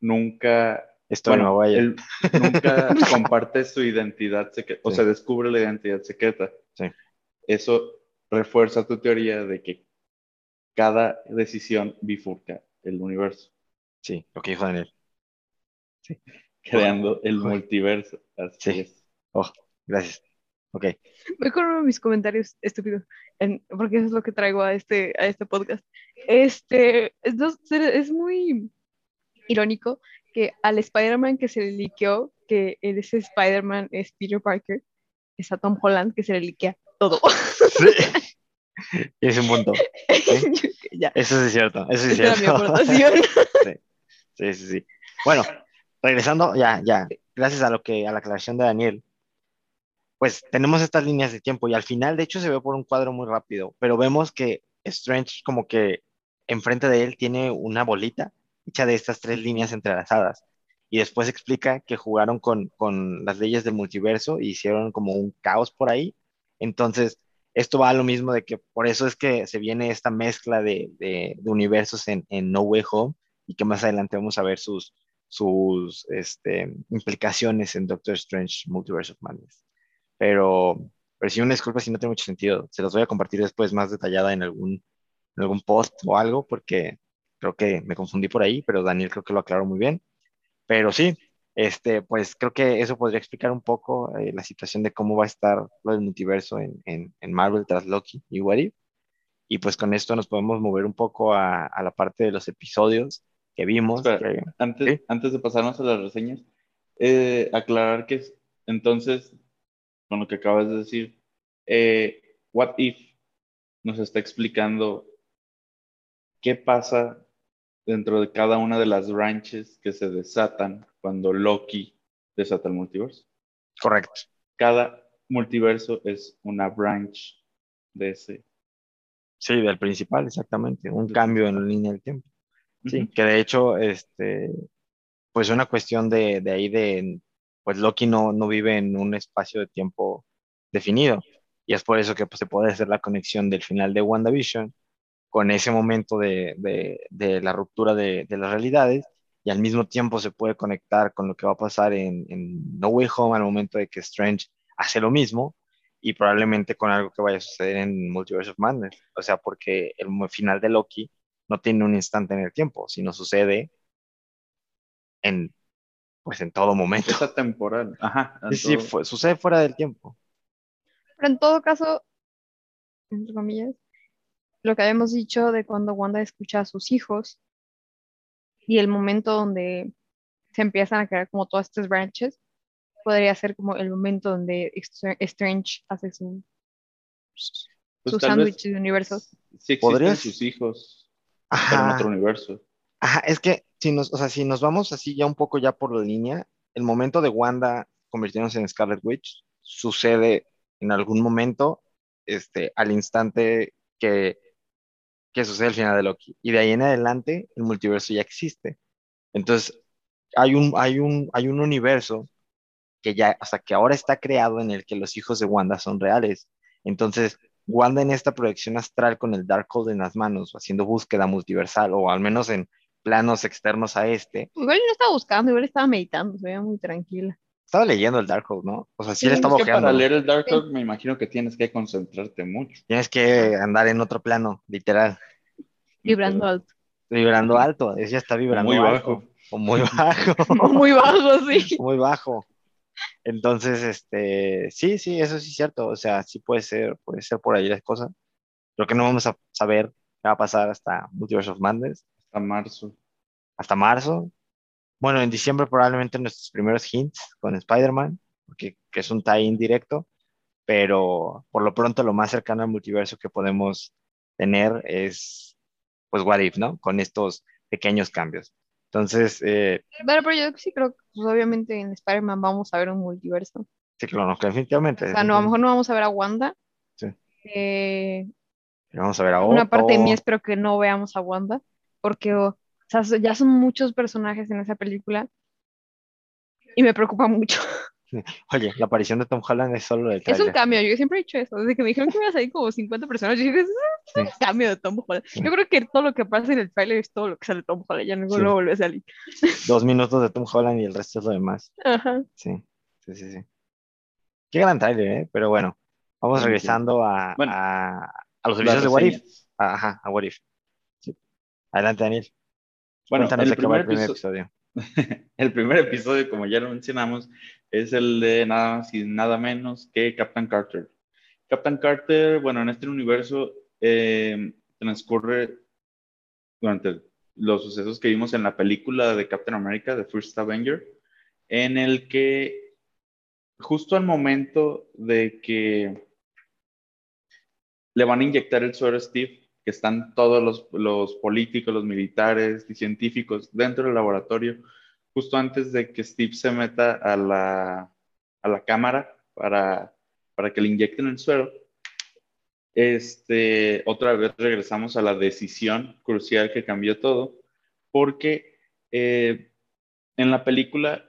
S2: nunca
S3: Esto no vaya.
S2: nunca [laughs] comparte su identidad secreta, o se descubre la identidad secreta.
S3: Sí
S2: eso refuerza tu teoría de que cada decisión bifurca el universo.
S3: Sí, lo que dijo Daniel.
S2: Sí. Creando el multiverso. Así
S3: sí. es. Oh, gracias. Ok.
S1: Mejor mis comentarios estúpidos, porque eso es lo que traigo a este, a este podcast. Este, es, es muy irónico que al Spider-Man que se le liqueó, que ese Spider-Man es Peter Parker, es a Tom Holland que se le liquea todo.
S3: Sí. Es un punto. [laughs] Eso sí es cierto. Eso sí es cierto. [laughs] Sí. sí, sí, Bueno, regresando, ya, ya. Gracias a lo que, a la aclaración de Daniel, pues tenemos estas líneas de tiempo y al final, de hecho, se ve por un cuadro muy rápido, pero vemos que Strange como que enfrente de él tiene una bolita hecha de estas tres líneas entrelazadas y después explica que jugaron con, con las leyes del multiverso y hicieron como un caos por ahí entonces, esto va a lo mismo de que por eso es que se viene esta mezcla de, universos en, No Way Home y que más adelante vamos a ver sus, sus este, implicaciones en Doctor Strange Multiverse of Madness. Pero, pero sí, una disculpa si no tiene mucho sentido. Se los voy a compartir después más detallada en algún, en algún post o algo porque creo que me confundí por ahí, pero Daniel creo que lo aclaró muy bien. Pero sí, este, pues creo que eso podría explicar un poco eh, la situación de cómo va a estar lo del multiverso en, en, Marvel tras Loki y What Y pues con esto nos podemos mover un poco a, a la parte de los episodios que vimos.
S2: antes, antes de pasarnos a las reseñas, eh, aclarar que entonces, con lo que acabas de decir, eh, What If nos está explicando qué pasa dentro de cada una de las ranches que se desatan cuando Loki desata el multiverso.
S3: Correcto.
S2: Cada multiverso es una branch de ese.
S3: Sí, del principal, exactamente. Un cambio en la línea del tiempo. Sí, que de hecho, este, pues una cuestión de, de ahí de, pues Loki no, no vive en un espacio de tiempo definido. Y es por eso que pues, se puede hacer la conexión del final de WandaVision con ese momento de, de, de la ruptura de, de, las realidades y al mismo tiempo se puede conectar con lo que va a pasar en, en, No Way Home al momento de que Strange hace lo mismo y probablemente con algo que vaya a suceder en Multiverse of Madness. O sea, porque el final de Loki no tiene un instante en el tiempo, sino sucede en pues en todo momento.
S2: Es temporal. Ajá.
S3: Sí, sucede fuera del tiempo.
S1: Pero en todo caso, entre comillas, lo que habíamos dicho de cuando Wanda escucha a sus hijos y el momento donde se empiezan a crear como todas estas branches, podría ser como el momento donde Strange hace su, pues su sándwich de universos.
S2: Sí existen sus hijos, en otro universo.
S3: Ajá, es que si nos, o sea, si nos vamos así ya un poco ya por la línea, el momento de Wanda convirtiéndose en Scarlet Witch sucede en algún momento, este, al instante que que sucede al final de Loki. Y de ahí en adelante, el multiverso ya existe. Entonces, hay un, hay un, hay un universo que ya, hasta que ahora está creado en el que los hijos de Wanda son reales. Entonces, Wanda en esta proyección astral con el Darkhold en las manos, haciendo búsqueda multiversal, o al menos en planos externos a este.
S1: Igual no estaba buscando, igual estaba meditando, se veía muy tranquila.
S3: Estaba leyendo el Darkhold, ¿no? O sea, sí, le estaba
S2: ojeando. Para leer el Darkhold me imagino que tienes que concentrarte mucho.
S3: Tienes que andar en otro plano, literal.
S1: Vibrando alto.
S3: Vibrando alto, ella está vibrando
S2: Muy bajo.
S3: o muy bajo. [laughs]
S1: O muy bajo, sí.
S3: muy bajo. Entonces, este, sí, sí, eso sí es cierto. O sea, sí puede ser, puede ser por ahí las cosas. Creo que no vamos a saber qué va a pasar hasta Multiverse of Madness,
S2: Hasta marzo.
S3: hasta marzo. Bueno, en diciembre probablemente nuestros primeros hints con Spider-Man, porque que es un tie-in directo, pero por lo pronto lo más cercano al multiverso que podemos tener es, pues, What If, ¿no? Con estos pequeños cambios. Entonces, eh,
S1: Pero, pero yo sí creo que pues, obviamente en Spider-Man vamos a ver un multiverso.
S3: sí, claro, no, definitivamente.
S1: O sea, no, a lo mejor no vamos a ver a Wanda.
S3: Sí.
S1: Eh,
S3: Vamos a ver a
S1: una parte de mí
S3: Otto.
S1: espero que no veamos a Wanda, porque o sea, ya son muchos personajes en esa película y me preocupa mucho. [laughs]
S3: Oye, la aparición de Tom Holland es solo del
S1: Es un cambio, yo siempre he dicho eso, desde que me dijeron que iba a salir como 50 personas, yo dije, es un
S3: Sí.
S1: cambio de Tom Holland. Yo creo que todo lo que pasa en el trailer es todo lo que sale de Tom Holland, ya no,
S3: Sí.
S1: no vuelve a salir. [laughs]
S3: Dos minutos de Tom Holland y el resto es lo demás.
S1: Ajá.
S3: Sí, sí, sí, sí. Qué gran trailer, ¿eh? Pero bueno, vamos
S2: Sí, sí.
S3: regresando a,
S2: Bueno.
S3: a, a los servicios de What If. Ajá, a What If. Sí. Adelante, Daniel.
S2: Bueno, el primer
S3: primer
S2: episodio-
S3: episodio. [laughs]
S2: El primer episodio, como ya lo mencionamos, es el de nada más y nada menos que Captain Carter. Captain Carter, bueno, en este universo eh, transcurre durante los sucesos que vimos en la película de Captain America, The First Avenger, en el que justo al momento de que le van a inyectar el suero a Steve, que están todos los, políticos, los militares y científicos dentro del laboratorio, justo antes de que Steve se meta a la, a la cámara para, para que le inyecten el suero, este, otra vez regresamos a la decisión crucial que cambió todo, porque eh, en la película,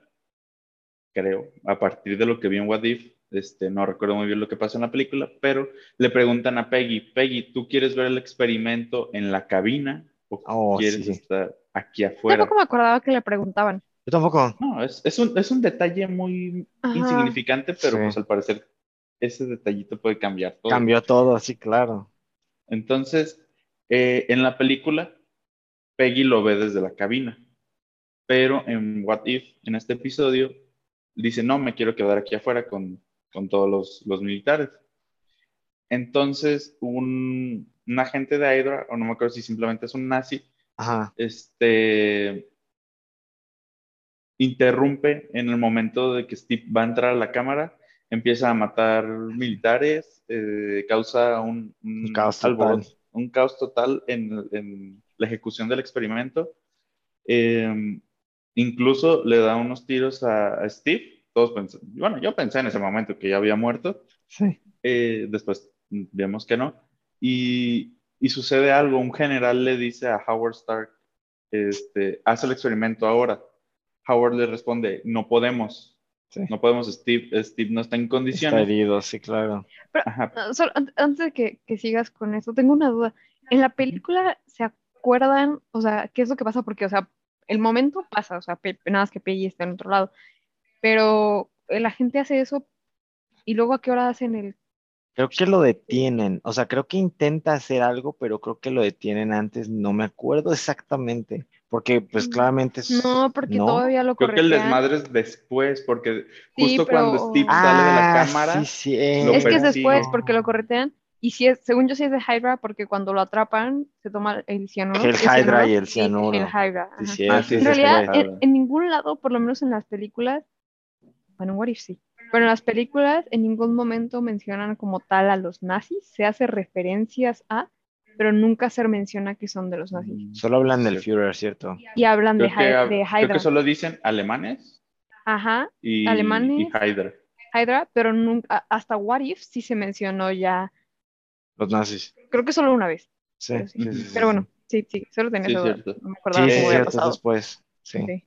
S2: creo, a partir de lo que vi en What If, este, no recuerdo muy bien lo que pasa en la película, pero le preguntan a Peggy, Peggy, ¿tú quieres ver el experimento en la cabina o
S3: Oh,
S2: quieres
S3: sí.
S2: estar aquí afuera?
S1: Tampoco me acordaba que le preguntaban.
S3: Yo tampoco.
S2: No, es, es, un, es un detalle muy
S1: Ajá.
S2: insignificante, pero
S3: Sí.
S2: pues al parecer ese detallito puede cambiar todo.
S3: Cambió todo, sí, claro.
S2: Entonces, eh, en la película, Peggy lo ve desde la cabina, pero en What If, en este episodio, dice, no, me quiero quedar aquí afuera con, con todos los, los militares. Entonces, un, un agente de Hydra, o no me acuerdo si simplemente es un nazi,
S3: Ajá.
S2: este, interrumpe en el momento de que Steve va a entrar a la cámara, empieza a matar militares, eh, causa un, un
S3: Un caos
S2: alboroto,
S3: total.
S2: un caos total en, en la ejecución del experimento. Eh, incluso le da unos tiros a, a Steve. Todos bueno, yo pensé en ese momento que ya había muerto.
S3: Sí.
S2: Eh, después vemos que no. Y, y sucede algo, un general le dice a Howard Stark, este, haz el experimento ahora. Howard le responde, no podemos,
S3: Sí.
S2: no podemos, Steve, Steve no está en
S3: Está
S2: condiciones.
S3: herido, sí, claro.
S2: Ajá,
S1: Ah, solo an- antes de que, que sigas con eso, tengo una duda. En la película, ¿se acuerdan? O sea, ¿qué es lo que pasa? Porque, o sea, el momento pasa, o sea, Pe- nada más que Peggy está en otro lado. Pero eh, la gente hace eso y luego a qué hora hacen el...
S3: Creo que lo detienen. O sea, creo que intenta hacer algo, pero creo que lo detienen antes. No me acuerdo exactamente. Porque, pues,
S1: Mm,
S3: claramente es.
S1: No, porque
S3: ¿no?
S1: todavía lo
S2: creo que el desmadre es después, porque
S1: Sí,
S2: justo
S1: pero-
S2: cuando Steve sale de la
S3: Ah,
S2: cámara,
S3: sí, sí, eh.
S1: Es que es después porque lo corretean. Y si es, según yo sí es de Hydra, porque cuando lo atrapan se toma el cianuro.
S3: El Hydra y el
S1: Sí,
S3: cianuro.
S1: el Hydra.
S3: Sí, sí,
S2: Ah,
S1: En realidad, en, en ningún lado, por lo menos en las películas, bueno, en What If sí, pero en las películas en ningún momento mencionan como tal a los nazis, se hace referencias a, pero nunca se menciona que son de los nazis.
S2: Mm,
S3: Solo hablan del. Führer, ¿cierto?
S1: Y hablan de,
S2: Creo que,
S1: de
S2: creo
S1: Hydra.
S2: que solo dicen alemanes
S1: Ajá,
S2: y,
S1: Alemanes.
S2: y Hydra.
S1: Hydra, pero nunca, hasta What If sí se mencionó ya,
S3: Los nazis.
S1: creo que solo una vez.
S3: Sí,
S1: Pero sí.
S3: sí, sí, sí,
S1: Pero
S3: sí.
S1: bueno, sí, sí, solo tenía
S2: cierto.
S1: No me
S3: Sí,
S1: acordaba
S3: sí,
S1: cómo
S3: es
S1: había pasado.
S3: después. Sí.
S1: Sí.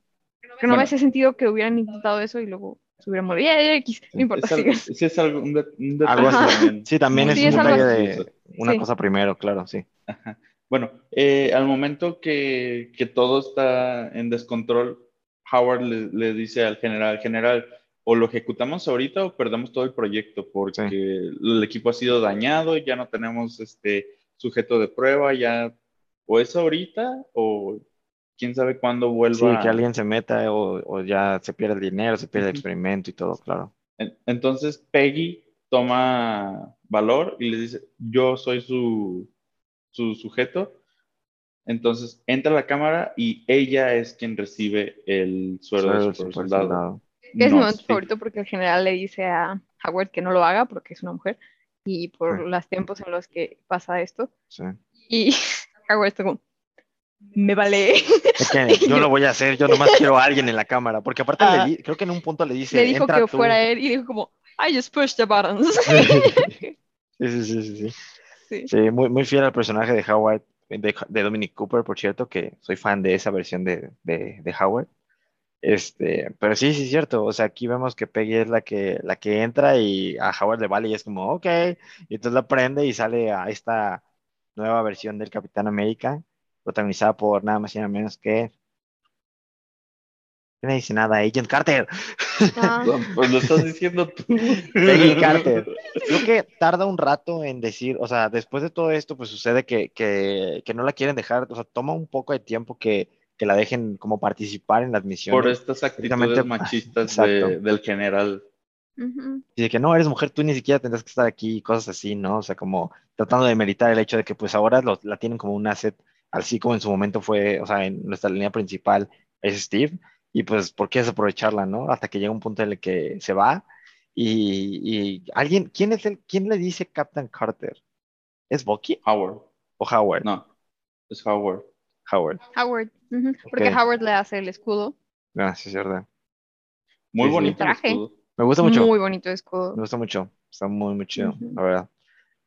S1: Que no
S2: Bueno.
S1: me hacía sentido que hubieran intentado eso y luego muerto. Ya, ya, X, no importa,
S2: Es sí, es algo, un, de- un detalle
S3: Algo así.
S2: también
S3: Sí, también
S2: muy
S3: es
S1: Sí,
S3: un
S1: es algo
S3: detalle de una
S1: Sí.
S3: cosa primero, claro, sí.
S2: Bueno, eh, al momento que, que todo está en descontrol, Howard le, le dice al general, general, o lo ejecutamos ahorita o perdemos todo el proyecto porque el equipo ha sido dañado, ya no tenemos este sujeto de prueba, ya o es ahorita o quién sabe cuándo vuelva.
S3: Sí, que alguien se meta o, o ya se pierde el dinero, se pierde el experimento y todo, claro.
S2: En- Entonces Peggy toma valor y le dice, yo soy su, su sujeto. Entonces entra a la cámara y ella es quien recibe el sueldo de super
S3: super
S2: soldado.
S3: soldado.
S1: Que es mi
S2: No
S1: momento
S2: Steve.
S1: favorito porque el general le dice a Howard que no lo haga porque es una mujer y por
S3: Sí.
S1: los tiempos en los que pasa esto.
S3: Sí.
S1: Y [laughs] Howard está como, me vale.
S3: Es que [laughs] yo lo voy a hacer, yo nomás quiero a alguien en la cámara, porque aparte
S1: Ah.
S3: le di- creo que en un punto le dice,
S1: Le dijo
S3: entra
S1: que
S3: tú.
S1: fuera él y dijo como, I just pushed the buttons. [laughs]
S3: Sí, sí, sí, sí, sí.
S1: Sí.
S3: Sí, muy, muy fiel al personaje de Howard, de, de Dominic Cooper, por cierto, que soy fan de esa versión de, de, de Howard. Este, pero sí, sí es cierto. O sea, aquí vemos que Peggy es la que, la que entra y a Howard le vale y es como, ok. Y entonces la prende y sale a esta nueva versión del Capitán América, protagonizada por nada más y nada menos que. No dice nada, Agent Carter.
S1: Ah,
S2: No, Pues lo estás diciendo tú.
S3: Peggy Carter. Creo que tarda un rato en decir, o sea, después de todo esto, pues sucede que, que, que no la quieren dejar, o sea, toma un poco de tiempo que, que la dejen como participar en las misiones.
S2: Por estas actitudes machistas de- del general.
S1: ujú.
S3: Y de que no, eres mujer, tú ni siquiera tendrás que estar aquí, y cosas así, ¿no? O sea, como tratando de meritar el hecho de que pues ahora lo- la tienen como un asset, así como en su momento fue, o sea, en nuestra línea principal es Steve, y pues, ¿por qué desaprovecharla, no? Hasta que llega un punto en el que se va y, y alguien, ¿quién es el, quién le dice Captain Carter? ¿Es Bucky
S2: Howard.
S3: o Howard?
S2: No, es Howard.
S3: Howard.
S1: Howard. Porque. Howard le hace el escudo.
S3: Ah, sí, es verdad.
S2: Muy
S3: Sí,
S2: bonito el
S1: Traje.
S2: escudo.
S3: Me gusta mucho.
S1: Muy bonito escudo.
S3: Me gusta mucho. Está muy, muy chido, la verdad.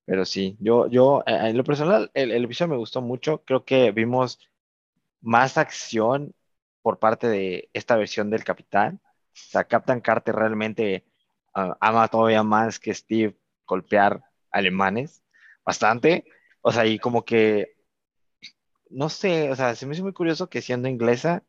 S3: Pero sí, yo, yo, eh, en lo personal, el, el episodio me gustó mucho. Creo que vimos más acción por parte de esta versión del Capitán. O sea, Captain Carter realmente ah, ama todavía más que Steve golpear alemanes. Bastante. O sea, y como que, no sé, o sea, se me hizo muy curioso que siendo inglesa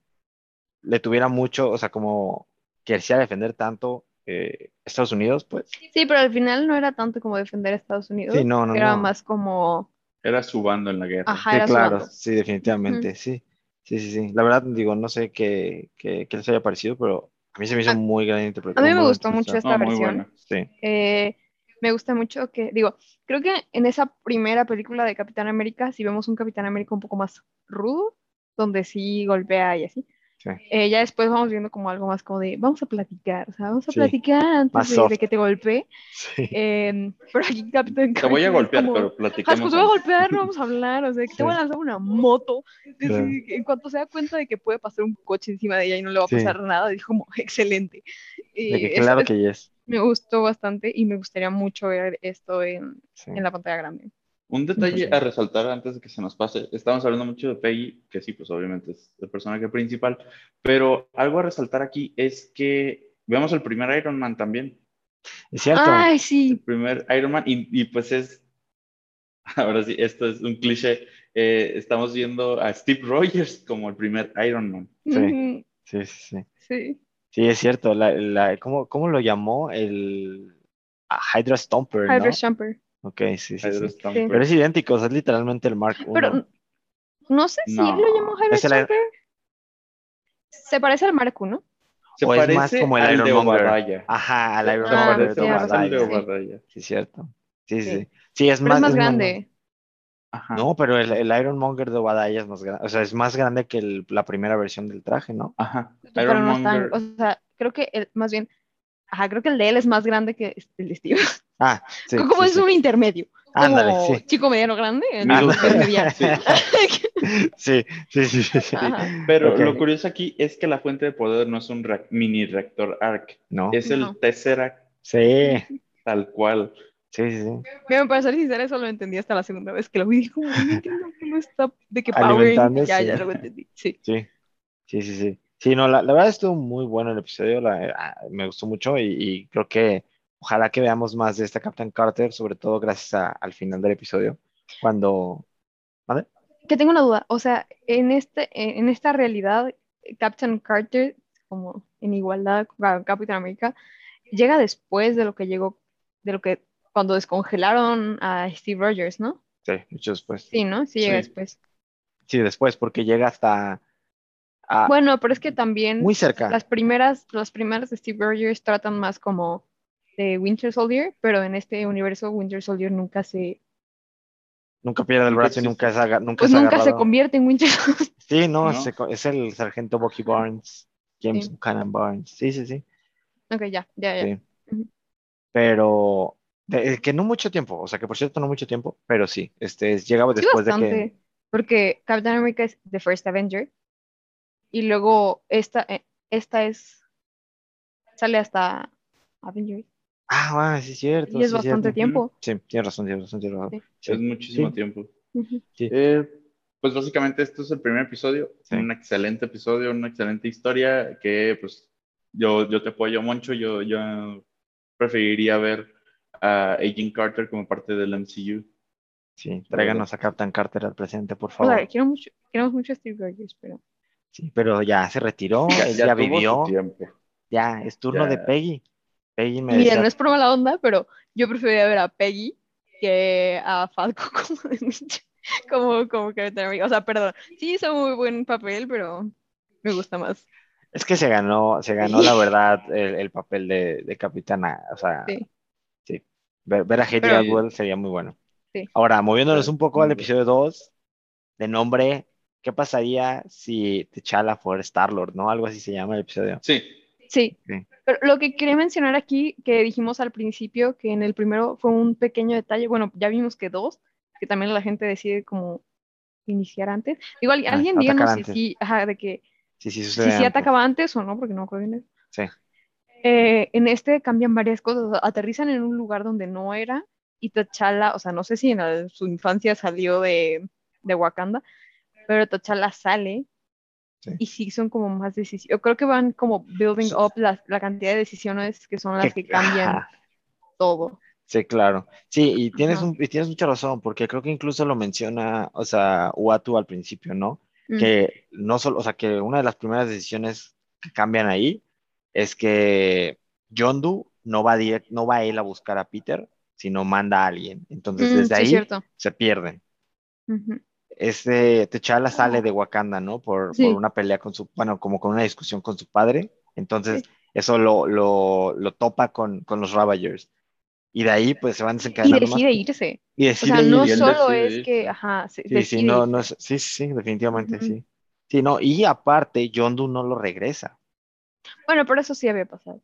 S3: le tuviera mucho, o sea, como quisiera defender tanto eh, Estados Unidos, pues.
S1: Sí, pero al final no era tanto como defender a Estados Unidos.
S3: Sí, no, no,
S1: Era
S3: no.
S1: más como,
S2: Era su bando en la guerra.
S1: ajá,
S3: Sí,
S1: era su
S3: claro,
S1: bando.
S3: sí, definitivamente, sí. Sí, sí, sí. La verdad, digo, no sé qué, qué, qué les haya parecido, pero a mí se me hizo
S1: A-
S3: muy gran
S1: A
S3: interpretación.
S1: mí me gustó mucho esta
S2: No, muy
S1: versión.
S2: buena.
S3: Sí,
S1: Eh, me gusta mucho que, digo, creo que en esa primera película de Capitán América, si vemos un Capitán América un poco más rudo, donde sí golpea y así.
S3: Sí.
S1: Eh, ya después vamos viendo como algo más como de, vamos a platicar, o sea, vamos a
S3: Sí,
S1: platicar antes de, que te golpee.
S3: Sí,
S1: Em, pero aquí Capitán
S2: Te voy a golpear,
S1: como,
S2: pero
S1: "Ah,
S2: platiquemos.
S1: pues te voy a
S2: antes".
S1: golpear, no [laughs] vamos a hablar, o sea, que te voy a lanzar una moto. en cuanto se da cuenta de que puede pasar un coche encima de ella y no le va a
S3: Sí.
S1: pasar nada, dijo como, excelente. Y
S3: de que claro
S1: es-
S3: que yes.
S1: me gustó bastante y me gustaría mucho ver esto en,
S3: Sí.
S1: en la pantalla grande.
S2: Un detalle a resaltar antes de que se nos pase. Estamos hablando mucho de Peggy, que sí, pues obviamente es el personaje principal, pero algo a resaltar aquí es que vemos el primer Iron Man también.
S3: Es cierto.
S1: Ay,
S2: El
S1: sí.
S2: primer Iron Man, y, y pues es, [laughs] ahora sí, esto es un cliché. eh, estamos viendo a Steve Rogers como el primer Iron Man.
S3: Sí. Sí, sí, sí.
S1: sí.
S3: Sí, es cierto. La, la, ¿cómo, cómo lo llamó? El ah, Hydra Stomper, ¿no?
S1: Hydra Jumper.
S3: Ok, sí, sí, sí. Pero es idéntico, o sea, es literalmente el Mark I.
S1: Pero no sé si
S2: No.
S1: él lo llamó
S3: Es
S1: Jumper. Se parece al Marco, ¿no?
S2: Se
S3: o es
S2: parece
S3: más como el
S2: al
S3: Iron
S2: de
S3: Monger.
S2: Obadiah.
S3: Ajá, al Iron
S2: Se
S1: Ah,
S3: Monger de
S1: sí.
S3: Sí, cierto. Sí, sí,
S1: Sí.
S3: es
S1: Pero
S3: más,
S1: es más
S3: es
S1: grande.
S2: Ajá.
S3: No, pero el, el Iron Monger de Obadiah es más grande. O sea, es más grande que el- la primera versión del traje, ¿no?
S2: Ajá.
S1: Pero
S2: Iron
S1: no están,
S2: Monger.
S1: o sea, creo que el, más bien, ajá, creo que el de él es más grande que el de Steve.
S3: Ah, [laughs] sí.
S1: como
S3: sí,
S1: es
S3: sí.
S1: un intermedio.
S3: Ándale, sí.
S1: chico mediano grande, mediano. [laughs]
S2: Sí.
S3: Sí, sí, sí, sí, sí.
S1: Ajá.
S2: Pero lo curioso aquí es que la fuente de poder no es un re- mini reactor ARC,
S3: No.
S2: es el
S1: No.
S2: Tesseract
S3: Sí,
S2: tal cual.
S3: sí, sí, sí.
S1: Mira, para ser sincera, eso lo entendí hasta la segunda vez que lo vi. No entiendo que no está de que Power. Ya, ya lo entendí. Sí.
S3: Sí, sí, sí, sí. Sí, no, la, la verdad estuvo muy bueno el episodio, la- ah, me gustó mucho y, y creo que ojalá que veamos más de esta Captain Carter, sobre todo gracias a- al final del episodio, cuando... ¿Vale?
S1: Que tengo una duda. O sea, en, este, en esta realidad, Captain Carter, como en igualdad con Capitán América, llega después de lo que llegó, de lo que cuando descongelaron a Steve Rogers, ¿no?
S3: Sí, mucho después.
S1: Sí, ¿no? Sí llega
S2: Sí.
S1: después.
S3: Sí, después, porque llega hasta Ah,
S1: Bueno, pero es que también
S3: muy cerca.
S1: las primeras, las primeras de Steve Rogers tratan más como de Winter Soldier, pero en este universo Winter Soldier nunca se,
S3: Nunca pierde el brazo y
S2: existe.
S3: nunca es, aga- nunca
S1: pues se convierte en Winter Soldier. [laughs]
S3: Sí, no,
S2: ¿No?
S3: se es el sargento Bucky Barnes, James
S1: Sí.
S3: Buchanan Barnes. Sí, sí, sí.
S1: ok, ya, ya, ya.
S3: sí. Pero de- eh, que no mucho tiempo, o sea que por cierto no mucho tiempo, pero sí, este es- llegaba
S1: Sí,
S3: después de que
S1: porque Captain America es The First Avenger y luego esta, eh, esta es, sale hasta Avengers
S3: ah, ah, sí es cierto,
S1: y es
S3: sí
S1: bastante
S3: cierto.
S1: tiempo.
S3: Sí, tienes razón, tienes razón, tienes razón.
S1: Sí.
S2: Es muchísimo
S3: sí.
S2: tiempo. Eh, pues básicamente esto es el primer episodio,
S3: Sí.
S2: un excelente episodio, una excelente historia que pues yo, yo te apoyo mucho, yo, yo preferiría ver a Agent Carter como parte del MCU.
S3: Sí, tráiganos a Captain Carter al presente, por
S1: O
S3: favor.
S1: sea, quiero mucho, queremos mucho a Steve Rogers, pero
S3: Sí, pero ya se retiró, él ya,
S2: su
S3: vivió,
S2: tiempo.
S3: ya es turno
S2: Ya.
S3: de Peggy. Peggy me
S1: Mira,
S3: decía,
S1: no es por mala onda, pero yo preferiría ver a Peggy que a Falco [laughs] como de como, como America. O sea, perdón, sí hizo muy buen papel, pero me gusta más.
S3: es que se ganó, se ganó la verdad el, el papel de, de capitana, o sea,
S1: Sí.
S3: sí. Ver, ver a Hayley Atwell sería muy bueno.
S1: Sí.
S3: Ahora, moviéndonos un poco al episodio 2, de nombre, ¿qué pasaría si T'Challa fuera Star-Lord, no? Algo así se llama el episodio.
S2: Sí,
S1: Sí,
S3: Sí.
S1: pero lo que quería mencionar aquí, que dijimos al principio, que en el primero fue un pequeño detalle, bueno, ya vimos que dos, que también la gente decide como iniciar antes. Igual,
S3: Ah,
S1: alguien
S3: atacar
S1: díganos si sí, ajá, de que
S3: Sí, sí,
S1: si
S3: antes.
S1: atacaba antes o no, porque no me acuerdo bien.
S3: Sí.
S1: Eh, en este cambian varias cosas, aterrizan en un lugar donde no era y T'Challa, o sea, no sé si en la- su infancia salió de, de Wakanda, pero T'Challa sale
S3: Sí.
S1: y sí son como más decisiones. Yo creo que van como building up la, la cantidad de decisiones que son las que cambian
S3: Ajá.
S1: todo.
S3: Sí, claro. Sí, y tienes, un- y tienes mucha razón, porque creo que incluso lo menciona, o sea, Uatu al principio, ¿no?
S1: Mm.
S3: Que no solo, o sea, que una de las primeras decisiones que cambian ahí es que Yondu no va direct, no va él a buscar a Peter, sino manda a alguien. Entonces,
S1: Mm,
S3: desde
S1: sí,
S3: ahí
S1: cierto.
S3: se pierden.
S1: Ujú.
S3: Este T'Challa sale de Wakanda, ¿no? Por,
S1: Sí.
S3: por una pelea con su, bueno, como con una discusión con su padre. Entonces,
S1: Sí.
S3: eso lo, lo, lo topa con, con los Ravagers. Y de ahí, pues, se van
S1: Y
S3: desencadenando más.
S1: decide irse.
S3: Y
S1: O
S3: decide
S1: sea, no
S3: ir.
S2: y
S1: solo es que, ajá, se-
S3: Sí, sí, no, no es- sí, sí, definitivamente, sí. Sí, no, y aparte, Yondu no lo regresa.
S1: Bueno, pero eso sí había pasado.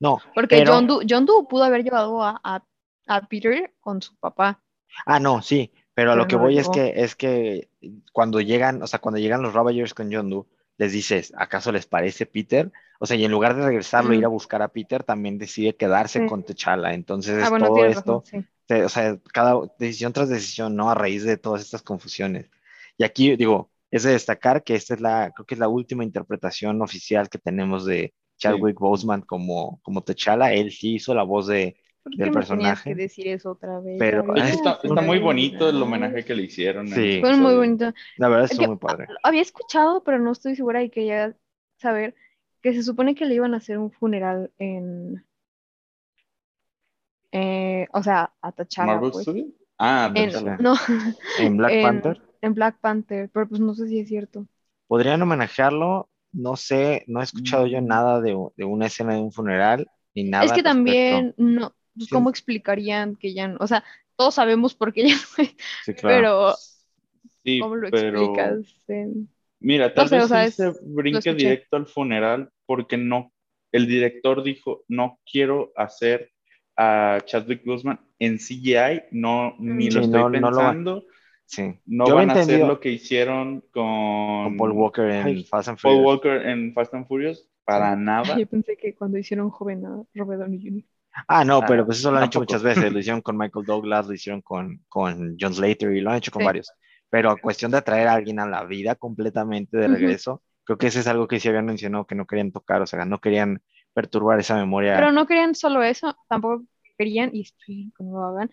S3: No,
S1: Porque
S3: pero,
S1: John Doe, John Doe pudo haber llevado a, a, a Peter con su papá.
S3: ah, no, sí, pero a lo que voy es que, es que cuando llegan, o sea, cuando llegan los Ravagers con Yondu, les dices, ¿acaso les parece Peter? O sea, y en lugar de regresarlo,
S1: Mm.
S3: ir a buscar a Peter, también decide quedarse
S1: Sí.
S3: con T'Challa. Entonces,
S1: Ah, bueno,
S3: todo esto,
S1: razón, sí.
S3: te- o sea, cada decisión tras decisión, ¿no? A raíz de todas estas confusiones. Y aquí, digo, es de destacar que esta es la, creo que es la última interpretación oficial que tenemos de Chadwick Boseman como, como T'Challa. Él sí hizo la voz de,
S1: ¿Por
S3: del
S1: qué me
S3: personaje.
S1: que decir eso otra vez?
S3: Pero-
S1: había
S2: está, está muy bonito el homenaje que le hicieron.
S3: Sí.
S1: Fue muy bonito.
S3: La verdad,
S1: Es que,
S3: muy padre.
S1: Había escuchado, pero no estoy segura y quería saber que se supone que le iban a hacer un funeral en... eh, o sea, a T'Challa,
S2: ¿Marvel
S1: pues.
S2: Ah,
S1: En- no, [laughs]
S3: En Black
S1: en-
S3: Panther.
S1: en Black Panther, pero pues no sé si es cierto.
S3: Podrían homenajearlo. No sé, no he escuchado yo
S2: Mm.
S3: nada de, de una escena de un funeral ni nada.
S1: es que
S3: respecto.
S1: también, no, pues
S3: Sí.
S1: cómo explicarían que ya no, o sea, todos sabemos por qué [laughs] ya no es,
S3: Sí, claro.
S1: pero
S2: Sí,
S1: ¿cómo lo
S2: pero
S1: explicas? En-
S2: mira, tal
S1: No sé,
S2: vez
S1: o sea,
S2: sí
S1: es-
S2: se brinque directo al funeral porque no, el director dijo, no quiero hacer a Chadwick Boseman en CGI, no, ni
S1: Mm.
S2: lo estoy
S3: no- no lo va-
S2: pensando,
S3: Sí.
S2: no
S3: Yo
S2: van a hacer lo que hicieron con,
S3: con Paul Walker en
S2: Ay,
S3: Fast and
S2: Paul
S3: Furious.
S2: Walker en Fast and Furious, para nada.
S1: Yo pensé que cuando hicieron joven a Robert Downey Jr.
S3: Ah, no, pero pues eso lo han hecho muchas veces. Lo [laughs] hicieron con Michael Douglas, lo hicieron con, con John Slater y lo han hecho con
S1: Sí.
S3: varios. Pero a cuestión de atraer a alguien a la vida completamente de regreso, creo que eso es algo que sí habían mencionado que no querían tocar, o sea, no querían perturbar esa memoria,
S1: Pero no querían solo eso, tampoco querían, y que no lo hagan,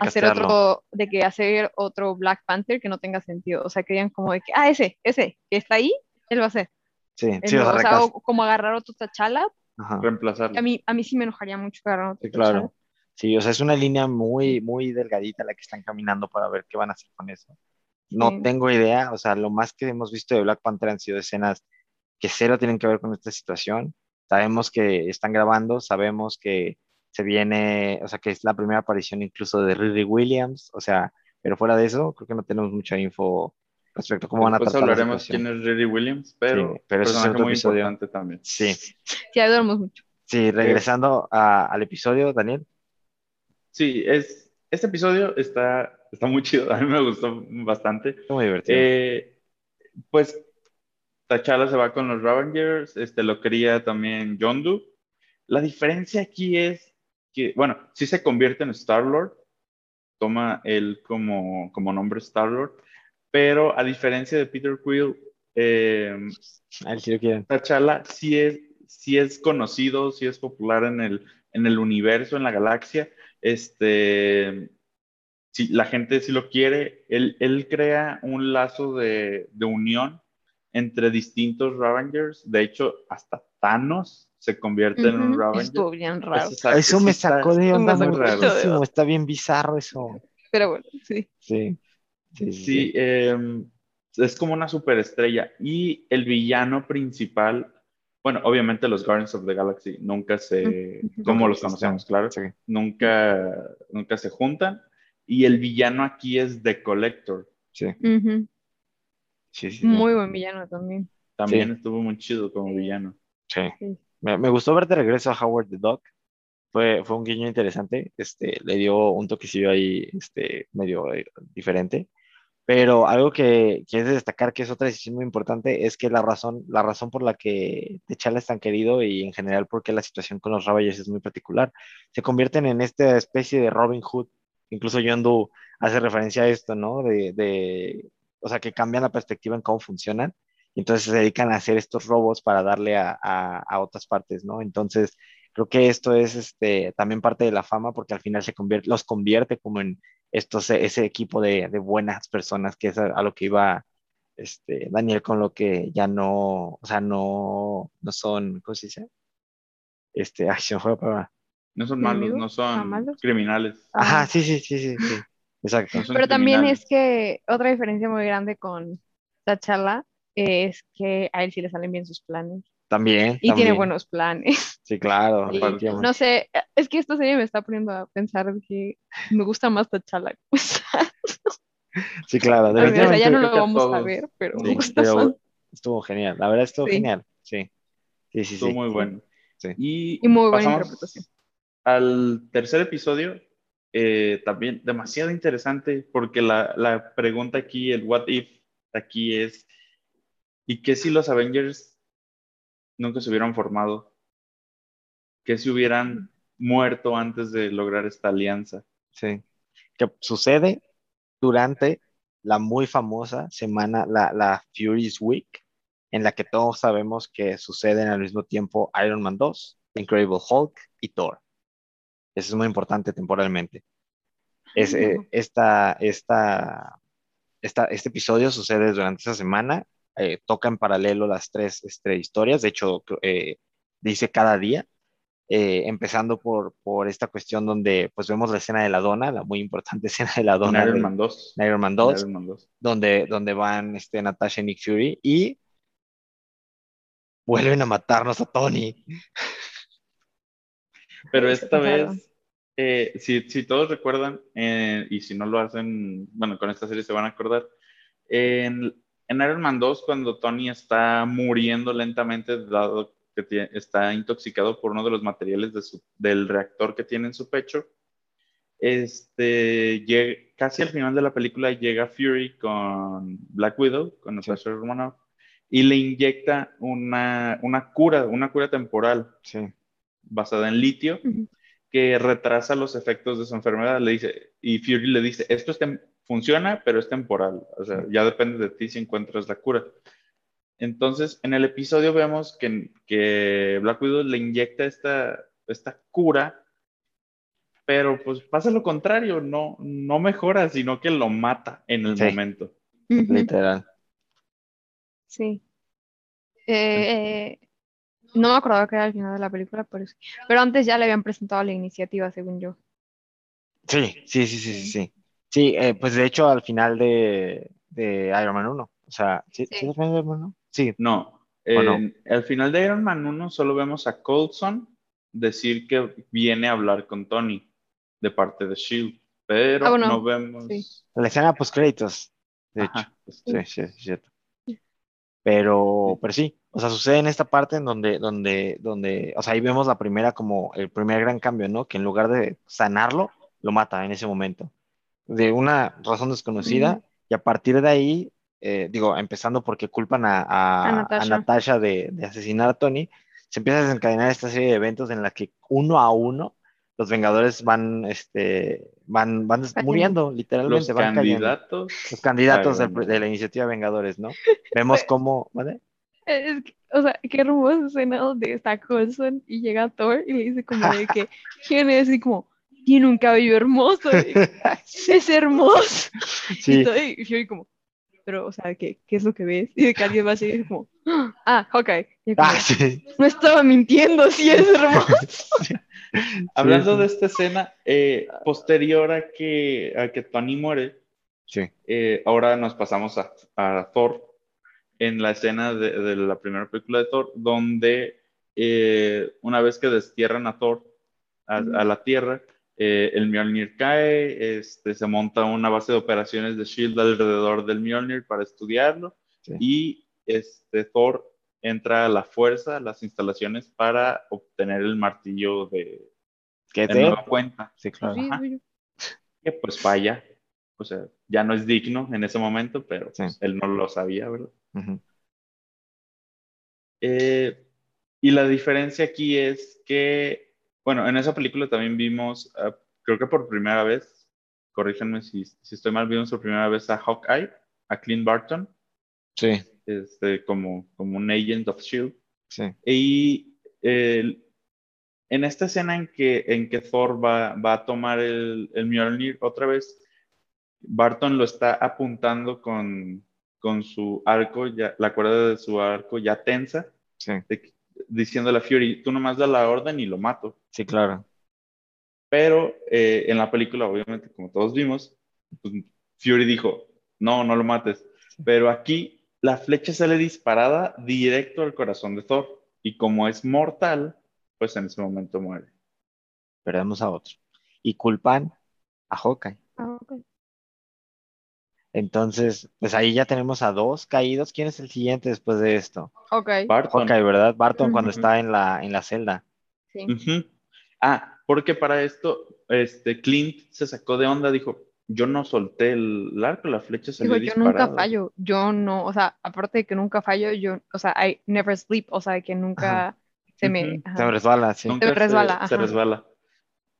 S1: hacer otro, de que hacer otro Black Panther que no tenga sentido. O sea, querían como de que, ah, ese, ese, que está ahí, él va a ser.
S3: Sí, sí, o sea,
S1: o sea, como agarrar otro T'Challa.
S3: Ajá.
S2: Reemplazarlo.
S1: A mí, a mí sí me enojaría mucho
S3: Sí, claro. Sí, o sea, es una línea muy, muy delgadita la que están caminando para ver qué van a hacer con eso. No
S1: Sí.
S3: tengo idea, o sea, lo más que hemos visto de Black Panther han sido escenas que cero tienen que ver con esta situación. Sabemos que están grabando, sabemos que se viene, o sea, que es la primera aparición incluso de Riri Williams, o sea, pero fuera de eso, creo que no tenemos mucha info respecto a cómo van a
S2: Después
S3: tratar la
S2: hablaremos quién es Riri Williams, pero,
S3: Sí, pero es
S2: personaje
S3: otro
S2: muy
S3: episodio.
S2: importante también.
S3: Sí,
S1: Ya duermo mucho.
S3: sí, regresando a- al episodio, Daniel.
S2: Sí, es, este episodio está, está muy chido, a mí me gustó bastante.
S3: Muy divertido.
S2: Eh, pues T'Challa se va con los Ravengers, este, lo quería también Yondu. La diferencia aquí es que, bueno, sí se convierte en Star-Lord, toma él como, como nombre Star-Lord, pero a diferencia de Peter Quill, eh,
S3: sí.
S2: T'Challa sí es, sí es conocido, sí es popular en el, en el universo, en la galaxia. Este, sí, la gente sí lo quiere. Él, él crea un lazo de, de unión entre distintos Ravengers. De hecho, hasta Thanos se convierte en un Ravenger.
S1: Estuvo bien raro.
S2: Eso, exacto,
S3: Eso
S2: sí
S3: me sacó de muchísimo,
S1: onda.
S3: está bien bizarro eso.
S1: Pero bueno, sí.
S3: Sí, sí, sí.
S2: Sí, eh, es como una superestrella. Y el villano principal, bueno, obviamente los Guardians of the Galaxy nunca se, como los conocemos, claro,
S3: Sí.
S2: nunca, nunca se juntan. Y el villano aquí es The Collector.
S3: Sí, sí, sí, sí.
S1: Muy buen villano también.
S2: También
S3: Sí.
S2: estuvo muy chido como villano.
S3: Sí.
S1: Sí.
S3: Me, me gustó ver de regreso a Howard the Duck. Fue, fue un guiño interesante. Este, le dio un toquecillo ahí este, medio eh, diferente. Pero algo que, que es de destacar, que es otra decisión muy importante, es que la razón, la razón por la que T'Challa es tan querido y en general porque la situación con los Ravagers es muy particular, se convierten en esta especie de Robin Hood. Incluso Yondu hace referencia a esto, ¿no? De, de, o sea, que cambian la perspectiva en cómo funcionan y entonces se dedican a hacer estos robos para darle a, a, a otras partes, ¿no? Entonces, creo que esto es este, también parte de la fama porque al final se convierte, los convierte como en estos, ese equipo de, de buenas personas, que es a, a, lo que iba este, Daniel con lo que ya no, o sea, no, no son, ¿cómo se dice? Este, ay, se me fue la palabra.
S2: No son malos, no son
S1: ¿Ah, malos?
S2: criminales.
S3: Ajá,
S1: Ah.
S3: sí, sí, sí, sí, sí. Exacto.
S2: No
S1: Pero también es que otra diferencia muy grande con T'Challa es que a él sí le salen bien sus planes.
S3: También.
S1: Y
S3: también.
S1: tiene buenos planes.
S3: Sí, claro. [laughs]
S1: Y no sé, es que esta serie me está poniendo a pensar que me gusta más T'Challa. O [laughs] sea,
S3: Sí, claro.
S1: o sea, ya no lo vamos a ver, pero
S3: Sí,
S1: me gusta
S3: pero
S1: más.
S3: estuvo genial. La verdad estuvo
S1: Sí.
S3: genial. Sí. Sí, sí,
S2: Estuvo
S3: sí.
S2: muy bueno.
S3: Sí.
S2: Y,
S1: Y muy buena interpretación.
S2: Al tercer episodio, eh, también demasiado interesante, porque la, la pregunta aquí, el what if aquí es, ¿y qué si los Avengers nunca se hubieran formado? ¿Qué si hubieran muerto antes de lograr esta alianza?
S3: Sí. Que sucede durante la muy famosa semana, la, la Furious Week, en la que todos sabemos que suceden al mismo tiempo Iron Man 2, Incredible Hulk y Thor. Eso es muy importante temporalmente. Es, eh, esta, esta, esta- este episodio sucede durante esa semana, eh, toca en paralelo las tres este, historias, de hecho, eh, dice cada día, eh, empezando por, por esta cuestión donde pues vemos la escena de la dona, la muy importante [laughs] escena de la dona
S2: Iron
S3: de
S2: Man 2.
S3: en Iron Man
S2: En
S3: 2,
S2: Iron Man 2.
S3: donde, donde van este, Natasha y Nick Fury y vuelven a matarnos a Tony. [laughs]
S2: Pero esta vez, eh, si, si todos recuerdan, eh, y si no lo hacen, bueno, con esta serie se van a acordar, en, en Iron Man 2, cuando Tony está muriendo lentamente, dado que está intoxicado por uno de los materiales de su- del reactor que tiene en su pecho, este, llega- casi al final de la película llega Fury con Black Widow, con Natasha Romanoff, y le inyecta una, una cura, una cura temporal
S3: Sí,
S2: basada en litio. Que retrasa los efectos de su enfermedad. Le dice, y Fury le dice, esto es funciona, pero es temporal. O sea, ya depende de ti si encuentras la cura. Entonces, en el episodio vemos que, que Black Widow le inyecta esta, esta cura, pero pues pasa lo contrario, no, no mejora, sino que lo mata en el
S3: Sí.
S2: momento.
S3: Literal.
S1: Sí. Eh, eh, no me acordaba que era al final de la película, pero sí. Pero antes ya le habían presentado la iniciativa, según yo.
S3: Sí, sí, sí, sí, sí, sí. Sí, eh, pues de hecho al final de, de Iron Man 1, o sea, ¿sí,
S1: Sí.
S3: ¿sí es al final de Iron Man 1? Sí,
S2: No,
S3: ¿O no?
S2: Al final de Iron Man 1 solo vemos a Coulson decir que viene a hablar con Tony de parte de Shield, pero
S1: Ah, bueno,
S2: no vemos.
S1: sí.
S3: La escena post créditos, de hecho.
S2: Ajá, pues,
S3: Sí, sí, es cierto. Pero, pero sí, o sea, sucede en esta parte en donde, donde, donde, o sea, ahí vemos la primera como el primer gran cambio, ¿no? Que en lugar de sanarlo, lo mata en ese momento. De una razón desconocida,
S1: Ujú.
S3: y a partir de ahí, eh, digo, empezando porque culpan a, a-
S1: A
S3: a
S1: Natasha.
S3: Natasha de, de asesinar a Tony, se empieza a desencadenar esta serie de eventos en la que uno a uno los Vengadores van, este, van, van
S1: Cayendo.
S3: muriendo,
S2: los
S3: literalmente, van cayendo
S2: candidatos.
S3: los candidatos
S2: bueno.
S3: de la iniciativa Vengadores, ¿no? [laughs] Vemos cómo, ¿vale?
S1: Es que, o sea, qué hermosa escena donde está Coulson y llega Thor y le dice como de que, [laughs] ¿quién es? Y como, tiene un cabello hermoso, y, [laughs] es hermoso. Y, todo- y Fury como, pero, o sea, ¿qué, qué es lo que ves? Y de que alguien va a decir como, ah, Hawkeye. Y yo como,
S3: ah, sí.
S1: no estaba mintiendo, sí es hermoso. [laughs]
S2: Hablando
S3: sí.
S2: de esta escena, eh, posterior a que, a que Tony muere,
S3: Sí,
S2: eh, ahora nos pasamos a, a Thor en la escena de, de la primera película de Thor, donde eh, una vez que destierran a Thor a, a la Tierra, eh, el Mjolnir cae, este, se monta una base de operaciones de Shield alrededor del Mjolnir para estudiarlo
S3: Sí.
S2: y este, Thor entra a la fuerza, a las instalaciones para obtener el martillo de,
S3: ¿qué
S2: de
S3: te?
S2: nueva cuenta,
S3: Sí, claro.
S1: Sí,
S2: que pues falla, o sea, ya no es digno en ese momento, pero
S3: Sí.
S2: pues, él no lo sabía, ¿verdad? Eh, y la diferencia aquí es que, bueno, en esa película también vimos, ah, creo que por primera vez, corríjanme si, si estoy mal, vimos por primera vez a Hawkeye, a Clint Barton,
S3: Sí,
S2: este, como, como un agent of S.H.I.E.L.D.
S3: sí,
S2: Y en esta escena en que, en que Thor va, va a tomar el, el Mjolnir otra vez, Barton lo está apuntando con, con su arco, ya, la cuerda de su arco ya tensa,
S3: sí,
S2: de diciéndole a Fury, tú nomás da la orden y lo mato.
S3: sí, claro.
S2: Pero eh, en la película, obviamente, como todos vimos, pues, Fury dijo, no, no lo mates. Pero aquí la flecha sale disparada directo al corazón de Thor. Y como es mortal, pues en ese momento muere.
S3: Perdemos a otro. Y culpan a Hawkeye.
S1: Ah, ok.
S3: Entonces, pues ahí ya tenemos a dos caídos. ¿Quién es el siguiente después de esto?
S1: Ok,
S2: Barton.
S3: Hawkeye, ¿verdad? Barton cuando está en la, en la celda.
S1: sí.
S2: Ah, porque para esto, este, Clint se sacó de onda, dijo, yo no solté el arco, la flecha salió
S1: Digo, yo
S2: disparada.
S1: nunca fallo, yo no, o sea, aparte de que nunca fallo, yo, o sea, I never sleep, o sea, que nunca se me, ajá.
S3: Se me resbala, sí.
S2: Nunca
S1: Se me resbala,
S2: Se, resbala.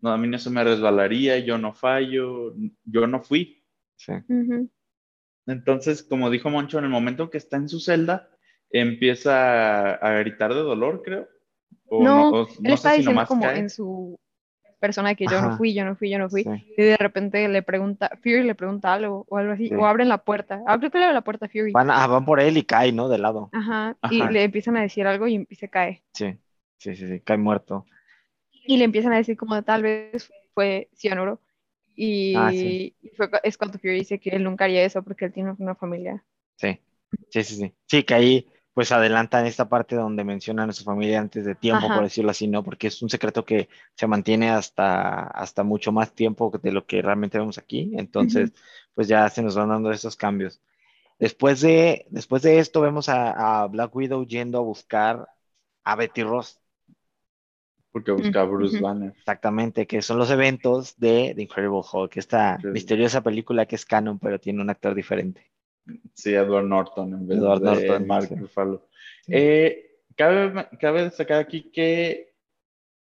S2: No, a mí no se me resbalaría, yo no fallo, yo no fui.
S3: Sí.
S2: Entonces, como dijo Moncho, en el momento que está en su celda, empieza a, gritar de dolor, creo. O
S1: No,
S2: o
S1: Él está diciendo
S2: nomás
S1: como
S2: cae.
S1: en su persona que yo
S3: Ajá.
S1: no fui, yo no fui, yo no fui,
S3: Sí.
S1: y de repente le pregunta, Fury le pregunta algo o algo así,
S3: Sí.
S1: o abren la puerta, abre le abre la puerta a Fury,
S3: Van, ah, van por él y cae, ¿no? De lado.
S1: ajá, y le empiezan a decir algo y, y se cae,
S3: Sí, sí, sí, sí, cae muerto.
S1: y le empiezan a decir como tal vez fue cianuro, y,
S3: Ah, sí.
S1: y fue, es cuando Fury dice que él nunca haría eso porque él tiene una familia.
S3: Sí, sí, sí, sí. Sí, que ahí pues adelantan esta parte donde mencionan a su familia antes de tiempo,
S1: Ajá.
S3: por decirlo así, ¿no? Porque es un secreto que se mantiene hasta, hasta mucho más tiempo de lo que realmente vemos aquí. Entonces, pues ya se nos van dando esos cambios. Después de, después de esto, vemos a, a Black Widow yendo a buscar a Betty Ross,
S2: Porque busca a Bruce. Banner.
S3: exactamente, que son los eventos de The Incredible Hulk, esta
S2: Sí.
S3: misteriosa película que es canon, pero tiene un actor diferente.
S2: Sí, Edward Norton en vez
S3: Edward
S2: de
S3: Norton,
S2: Mark
S3: sí.
S2: Ruffalo.
S3: Sí.
S2: Eh, cabe, cabe destacar aquí que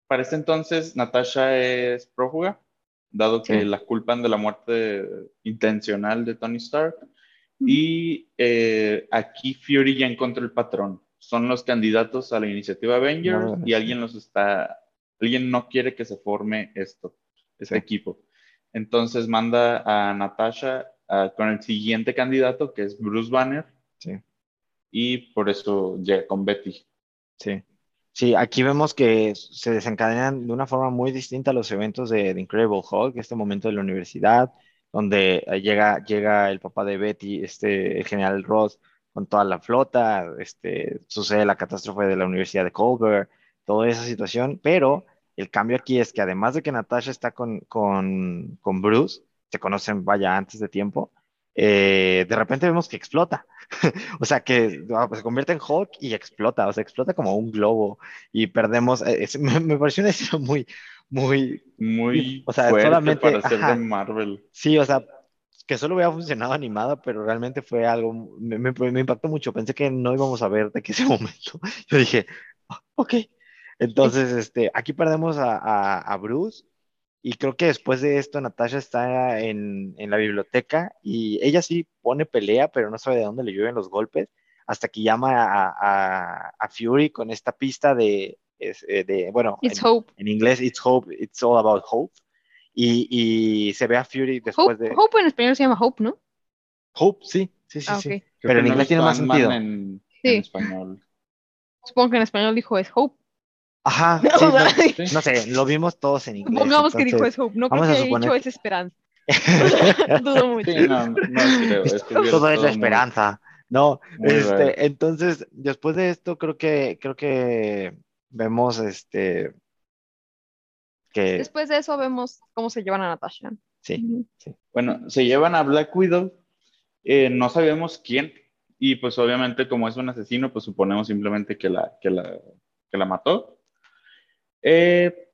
S2: para este entonces Natasha es prófuga, dado que
S3: Sí.
S2: la culpan de la muerte intencional de Tony Stark. Y eh, aquí Fury ya encontró el patrón. Son los candidatos a la iniciativa Avengers
S3: No,
S2: y alguien los está, alguien no quiere que se forme esto, este
S3: Sí.
S2: equipo. Entonces manda a Natasha con el siguiente candidato, que es Bruce Banner,
S3: Sí.
S2: y por eso llega con Betty.
S3: Sí. Sí, aquí vemos que se desencadenan de una forma muy distinta los eventos de The Incredible Hulk, este momento de la universidad, donde eh, llega, llega el papá de Betty, este, el general Ross, con toda la flota, este, sucede la catástrofe de la Universidad de Colbert, toda esa situación, pero el cambio aquí es que además de que Natasha está con, con, con Bruce, se conocen, vaya, antes de tiempo, eh, de repente vemos que explota. [laughs] o sea, que ah, se convierte en Hulk y explota, o sea, explota como un globo y perdemos. Eh, [laughs] me, pareció una escena muy, muy,
S2: muy o sea, solamente para ser de Marvel.
S3: Sí, o sea, que solo hubiera funcionado animada, pero realmente fue algo, me, me, impactó mucho. Pensé que no íbamos a ver de que ese [laughs] momento. Yo dije, ah, ok, entonces, este, aquí perdemos a, Bruce y creo que después de esto Natasha está en, la biblioteca y ella sí pone pelea, pero no sabe de dónde le llueven los golpes, hasta que llama a, Fury con esta pista de, eh, de bueno,
S1: en, hope.
S3: en, inglés, It's Hope, It's All About Hope. Y, se ve a Fury después de...
S1: Hope en español se llama Hope, ¿no?
S3: Hope, sí, sí, sí, ah, sí. Pero en inglés tiene más sentido.
S2: En, en español.
S1: Supongo que en español dijo es Hope.
S3: Ajá, [laughs] no, sé, lo vimos todos en inglés.
S1: Pongamos que dijo es hope, no creo que haya dicho es esperanza. [laughs] [laughs] Dudo mucho.
S2: no, no creo.
S3: Todo es la esperanza. No, este, entonces, después de esto, creo que, creo que vemos este que.
S1: Después de eso vemos cómo se llevan a Natasha.
S3: Sí, sí.
S2: Bueno, se llevan a Black Widow. Eh, no sabemos quién. Y pues obviamente, como es un asesino, pues suponemos simplemente que la, que la, que la mató. Eh,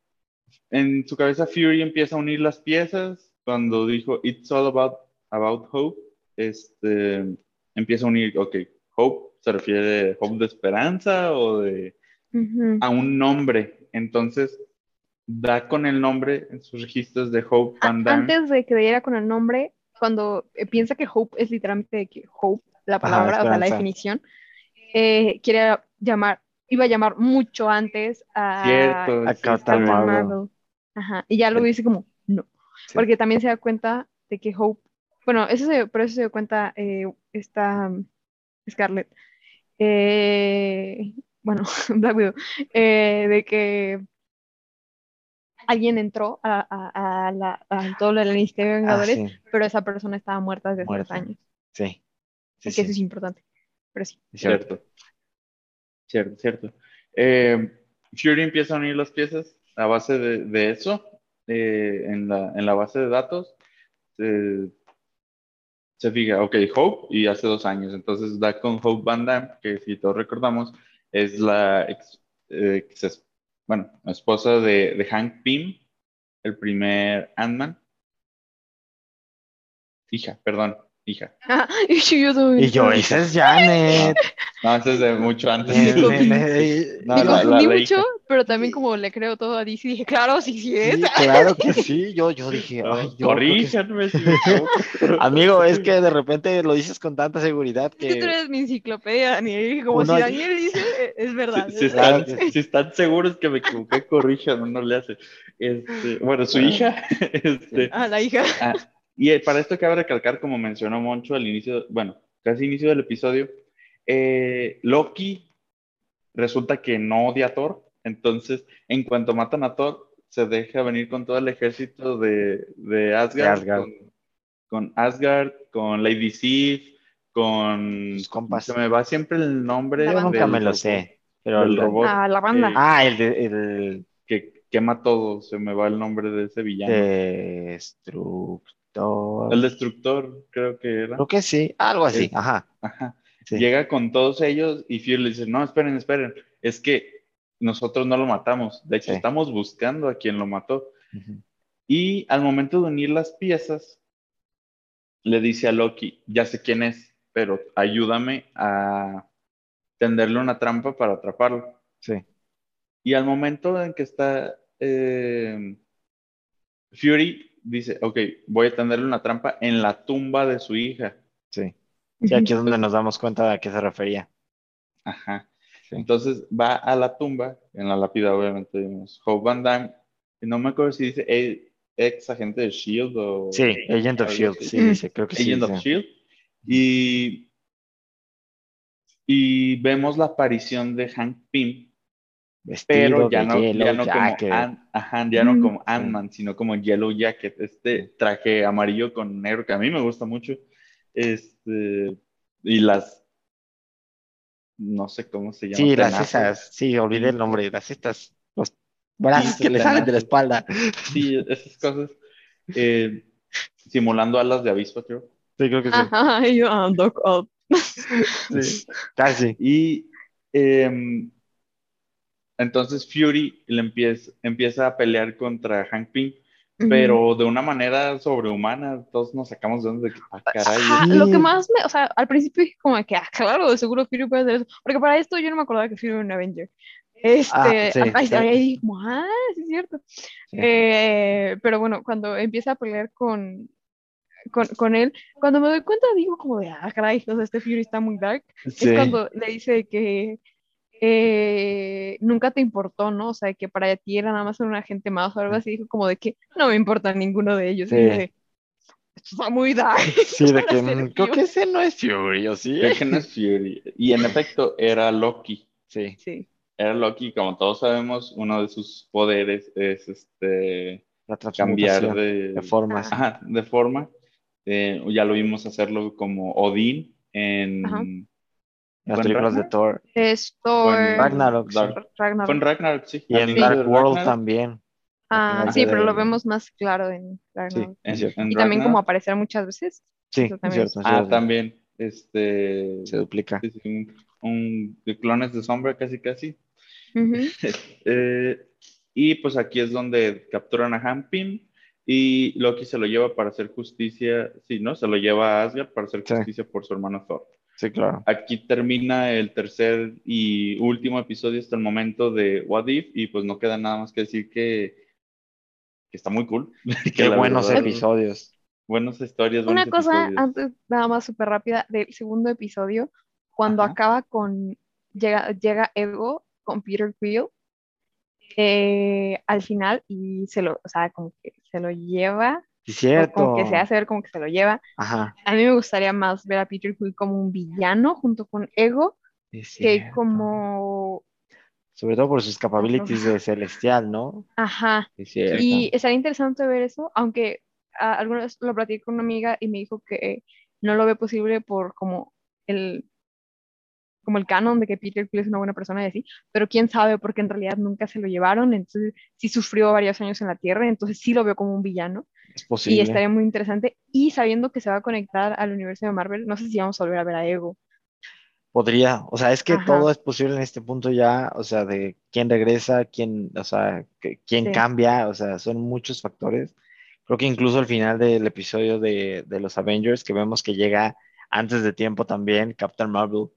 S2: en su cabeza Fury empieza a unir las piezas cuando dijo It's all about, about hope. Este, empieza a unir, ok, hope se refiere a hope de esperanza o de a un nombre. Entonces da con el nombre en sus registros de Hope Van
S1: Antes de que diera con el nombre, cuando eh, piensa que Hope es literalmente que Hope, la palabra, o sea, la definición, eh, quiere llamar iba a llamar mucho antes a,
S2: Cierto,
S3: a Captain Marvel.
S1: Ajá, y ya lo dice como, no. Porque también se da cuenta de que Hope, bueno, eso se, por eso se dio cuenta eh, esta um, Scarlett, eh, bueno, [laughs] Black Widow, eh, de que alguien entró a, a, a, la, a todo el Ministerio de ah, Vengadores, pero esa persona estaba muerta desde hace dos años.
S3: Sí.
S1: sí que eso es importante. Pero sí.
S2: Cierto. Cierto, cierto. Eh, Fury empieza a unir las piezas a base de, eso, eh, en, la, base de datos. se fija, ok, Hope, y hace dos años. Entonces da con Hope Van Damme, que si todos recordamos, es la eh, bueno, esposa de, de Hank Pym, el primer Ant-Man. Hija, perdón, hija. [laughs]
S1: y
S3: yo, esa es Janet. [laughs]
S2: No, eso es de mucho antes. [laughs]
S1: no, confundí mucho, pero también como le creo todo a DC, dije, claro, sí, sí es.
S3: claro que sí, yo, yo dije, ay, yo Amigo, es que de repente lo dices con tanta seguridad que...
S1: Es que tú eres mi enciclopedia, Daniel, como si Daniel dice, es verdad.
S2: Si, están, seguros que me equivoqué, [laughs] corrijan, no le hace. Este, bueno, su hija... [laughs] Este,
S1: ah, la hija.
S2: Ah, y para esto cabe recalcar, como mencionó Moncho al inicio, bueno, casi inicio del episodio, eh, Loki resulta que no odia a Thor, entonces en cuanto matan a Thor, se deja venir con todo el ejército de, de Asgard, Con, Asgard, con Lady Sif, con... Se me va siempre el nombre.
S3: Yo nunca me lo sé. Pero el
S1: robot. Ah, la banda.
S3: Eh, ah, el, de, el...
S2: Que quema todo, se me va el nombre de ese villano.
S3: Destructor.
S2: El Destructor, creo que era.
S3: Creo que sí, algo así, ajá.
S2: Ajá. Llega con todos ellos y Fury le dice, no, esperen, esperen, es que nosotros no lo matamos, de hecho estamos buscando a quien lo mató. Y al momento de unir las piezas, le dice a Loki, ya sé quién es, pero ayúdame a tenderle una trampa para atraparlo.
S3: Sí.
S2: Y al momento en que está eh, Fury, dice, ok, voy a tenderle una trampa en la tumba de su hija.
S3: Sí. Y aquí es donde nos damos cuenta de a qué se refería.
S2: Ajá. Entonces va a la tumba, en la lápida obviamente vimos Hope Van Damme, y no me acuerdo si dice ex agente de S.H.I.E.L.D. o...
S3: Sí, Agent of S.H.I.E.L.D., sí, dice, creo que
S2: sí. Agent of S.H.I.E.L.D. Y, y vemos la aparición de Hank Pym, pero ya no, ya no, como ajá, ya no como Ant-Man, sino como Yellow Jacket, este traje amarillo con negro que a mí me gusta mucho. Este, y las no sé cómo se llama.
S3: Sí, las esas, sí, olvidé el nombre, las estas, los brazos
S2: Sí,
S3: que le salen de la espalda.
S2: Sí, esas cosas. eh, simulando alas de avispa, creo.
S3: Sí, creo que sí.
S1: Ajá, y [laughs] yo, ah, Doc Ock.
S3: Sí, casi.
S2: Y em, entonces Fury le empieza, empieza a pelear contra Hank Pym, pero de una manera sobrehumana. Todos nos sacamos de donde que, ah, caray.
S1: Ajá, lo que más me, o sea, al principio dije como que, ah, claro, de seguro Fury puede hacer eso, porque para esto yo no me acordaba que Fury era un Avenger. Este,
S3: Ah, sí,
S1: ahí,
S3: sí.
S1: ahí dije ah, sí es cierto.
S3: Sí.
S1: Eh, pero bueno, cuando empieza a pelear con, con, con él, cuando me doy cuenta digo como de, ah, caray, o sea, este Fury está muy dark.
S3: Sí.
S1: Es cuando le dice que eh, nunca te importó, ¿no? O sea, que para ti era nada más un agente más o algo así, dijo como de que no me importa ninguno de ellos. Y
S3: Sí.
S1: yo de, esto está muy dark. [laughs]
S3: Sí, de que creo
S1: Fury".
S3: que ese no es Fury, ¿o sí?
S2: Creo que no es Fury. Y en efecto, era Loki.
S3: Sí.
S1: Sí.
S2: Era Loki, como todos sabemos, uno de sus poderes es este
S3: La
S2: cambiar de,
S3: de formas.
S2: Ajá, de forma. Eh, ya lo vimos hacerlo como Odín en
S1: Ajá.
S3: Las
S2: ¿Fue en
S3: películas de? Thor.
S1: Es Thor.
S2: En
S3: Ragnarok, sí.
S2: Dark-
S1: Ragnarok.
S2: En Ragnarok, sí.
S3: Y en
S2: de
S3: Dark World
S2: Ragnarok.
S3: también.
S1: Ah, sí,
S3: de-
S1: pero lo vemos más claro en Ragnarok.
S2: En- en
S1: Y también como aparecer muchas veces.
S3: Sí,
S1: también
S3: cierto.
S1: es-
S3: sí,
S2: Ah, también. Este.
S3: Se duplica.
S2: sí, sí, un, un- de clones de sombra, casi, casi. [laughs] Eh, y pues aquí es donde capturan a Han Pym y Loki se lo lleva para hacer justicia. Sí, ¿no? Se lo lleva a Asgard para hacer
S3: Sí.
S2: justicia por su hermano Thor.
S3: Sí, claro.
S2: Aquí termina el tercer y último episodio hasta el momento de What If y pues no queda nada más que decir que, que está muy cool. [laughs] Que
S3: Qué buenos
S2: verdad,
S3: episodios.
S2: Buenas historias,
S1: Una cosa,
S2: episodios.
S1: antes, nada más súper rápida, del segundo episodio, cuando
S2: Ajá.
S1: acaba con, llega, llega Ego con Peter Quill eh, al final y se lo, o sea, como que se lo lleva,
S3: Sí, cierto.
S1: como que se hace ver como que se lo lleva.
S3: Ajá.
S1: A mí me gustaría más ver a Peter Quill como un villano junto con Ego
S3: Es
S1: que
S3: cierto.
S1: como,
S3: Sobre todo por sus capabilities de celestial, ¿no?
S1: ajá. Y estaría interesante ver eso, aunque ah, alguna vez lo platiqué con una amiga y me dijo que no lo ve posible por como el, como el canon de que Peter Quill es una buena persona y así, pero quién sabe porque en realidad nunca se lo llevaron, entonces sí sufrió varios años en la Tierra, entonces sí lo veo como un villano
S3: Es
S1: y
S3: posible.
S1: estaría muy interesante y sabiendo que se va a conectar al universo de Marvel, no sé si vamos a volver a ver a Ego.
S3: Podría, o sea, es que
S1: Ajá.
S3: todo es posible en este punto ya, o sea, de quién regresa, quién, o sea, quién
S1: Sí.
S3: cambia, o sea, son muchos factores. Creo que incluso al final del episodio de, de los Avengers, que vemos que llega antes de tiempo también Captain Marvel,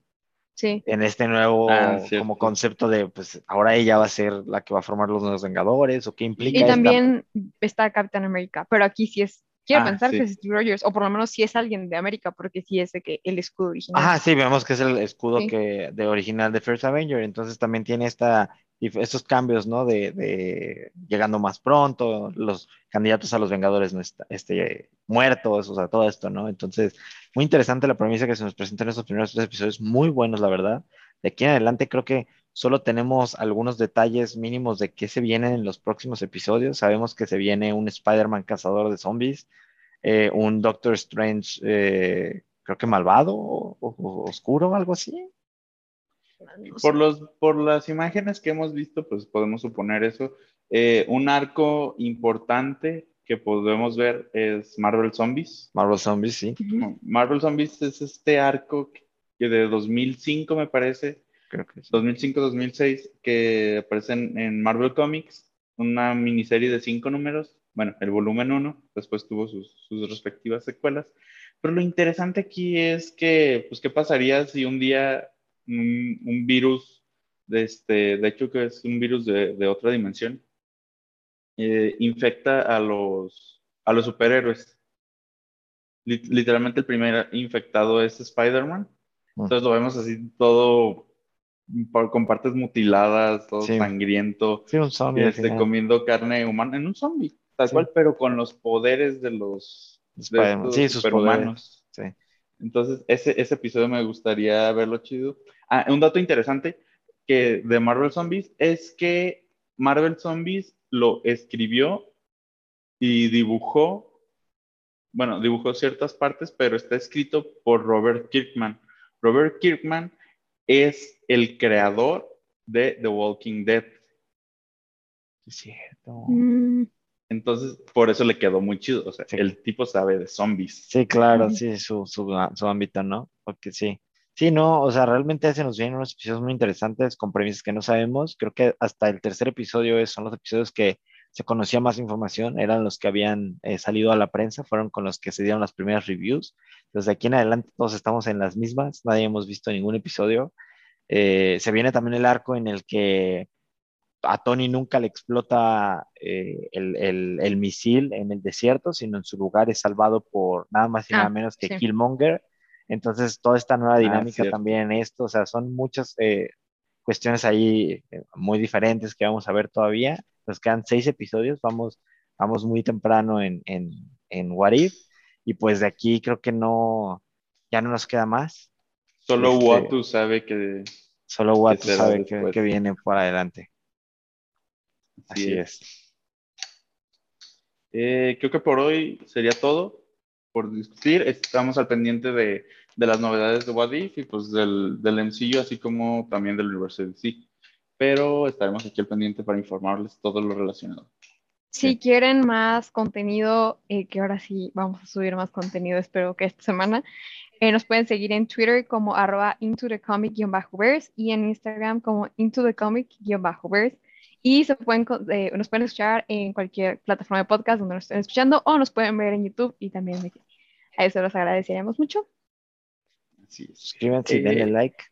S1: Sí,
S3: en este nuevo
S2: Ah,
S3: como concepto de, pues ahora ella va a ser la que va a formar los nuevos Vengadores, o qué implica
S1: y
S3: esta-
S1: también está Captain America, pero aquí sí es, quiero
S2: Ah,
S1: pensar
S2: sí.
S1: que es Steve Rogers, o por lo menos sí es alguien de América, porque sí es de que el escudo original.
S3: Ajá, sí, vemos que es el escudo
S1: Sí.
S3: que, de original de First Avenger, entonces también tiene esta, estos cambios, ¿no? De, de llegando más pronto, los candidatos a los Vengadores no está- este, muertos, o sea, todo esto, ¿no? Entonces, muy interesante la premisa que se nos presenta en estos primeros tres episodios, muy buenos, la verdad. De aquí en adelante creo que solo tenemos algunos detalles mínimos de qué se viene en los próximos episodios. Sabemos que se viene un Spider-Man cazador de zombies, eh, un Doctor Strange, eh, creo que malvado o, oscuro, algo así.
S1: No sé.
S2: Por, los, por las imágenes que hemos visto, pues podemos suponer eso. Eh, un arco importante que podemos ver es Marvel Zombies.
S3: Marvel Zombies, sí.
S2: Marvel Zombies es este arco que de 2005 me parece,
S3: creo que sí.
S2: 2005-2006, que aparece en, Marvel Comics, una miniserie de cinco números, bueno, el volumen 1, después tuvo sus, sus respectivas secuelas, pero lo interesante aquí es que, pues, ¿qué pasaría si un día un, un virus, de, este, de hecho que es un virus de, de otra dimensión, eh, infecta a los, a los superhéroes? Lit- literalmente el primer infectado es Spider-Man.
S3: Mm.
S2: Entonces lo vemos así todo por- con partes mutiladas, todo
S3: Sí.
S2: sangriento,
S3: Sí, un zombie
S2: este, comiendo carne humana en un zombie, tal
S3: Sí.
S2: cual, pero con los poderes de los de
S3: Sí, sus
S2: superhumanos.
S3: Sí.
S2: Entonces, ese, ese episodio me gustaría verlo chido. Ah, un dato interesante que de Marvel Zombies es que Marvel Zombies lo escribió y dibujó, bueno, dibujó ciertas partes, pero está escrito por Robert Kirkman. Robert Kirkman es el creador de The Walking Dead.
S3: Es cierto.
S1: Mm,
S2: Entonces, por eso le quedó muy chido. O sea,
S3: Sí.
S2: el tipo sabe de zombies.
S3: Sí, claro, sí, su, su, su ámbito, ¿no? Porque sí. Sí, no, o sea, realmente se nos vienen unos episodios muy interesantes con premisas que no sabemos. Creo que hasta el tercer episodio es- son los episodios que se conocía más información, eran los que habían eh, salido a la prensa, fueron con los que se dieron las primeras reviews. Desde aquí en adelante todos estamos en las mismas, nadie hemos visto ningún episodio. Eh, se viene también el arco en el que a Tony nunca le explota eh, el, el- el misil en el desierto, sino en su lugar es salvado por nada más y
S1: Ah,
S3: nada menos que
S1: sí.
S3: Killmonger. Entonces, toda esta nueva
S2: Ah,
S3: dinámica también en esto, o sea, son muchas eh, cuestiones ahí eh, muy diferentes que vamos a ver todavía. Nos quedan seis episodios, vamos, vamos muy temprano en, en, en What If, y pues de aquí creo que no, ya no nos queda más.
S2: Solo
S3: Este-
S2: Watu sabe que
S3: Solo Watu sabe que, que viene por adelante.
S2: Así
S3: Así
S2: es.
S3: es.
S2: Eh, creo que por hoy sería todo por discutir. Estamos al pendiente de, de las novedades de What If y pues del, del MCU, así como también del universo de DC. Pero estaremos aquí al pendiente para informarles todo lo relacionado.
S1: Si
S3: Sí.
S1: quieren más contenido, eh, que ahora sí vamos a subir más contenido, espero que esta semana, eh, nos pueden seguir en Twitter como arroba into the comic-verse y en Instagram como into the comic-verse. Y se pueden, eh, nos pueden escuchar en cualquier plataforma de podcast donde nos estén escuchando o nos pueden ver en YouTube y también aquí. A eso los agradeceríamos mucho.
S2: Así es.
S3: Suscríbanse y
S2: Eh,
S3: denle like.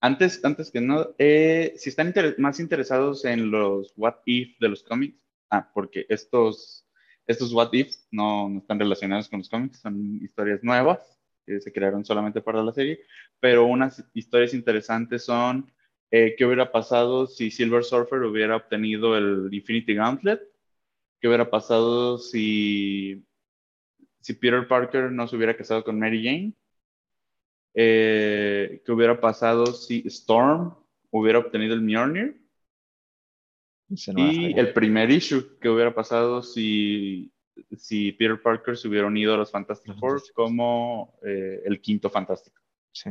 S2: Antes, antes que nada, eh, si están inter- más interesados en los What If de los cómics, ah, porque estos, estos What Ifs no, no están relacionados con los cómics, son historias nuevas que se crearon solamente para la serie, pero unas historias interesantes son eh, qué hubiera pasado si Silver Surfer hubiera obtenido el Infinity Gauntlet, qué hubiera pasado si, si Peter Parker no se hubiera casado con Mary Jane, eh, qué hubiera pasado si Storm hubiera obtenido el Mjolnir,
S3: no
S2: y el primer issue, que hubiera pasado si, si Peter Parker se hubiera unido a los Fantastic Four. como eh, el quinto fantástico.
S3: Sí.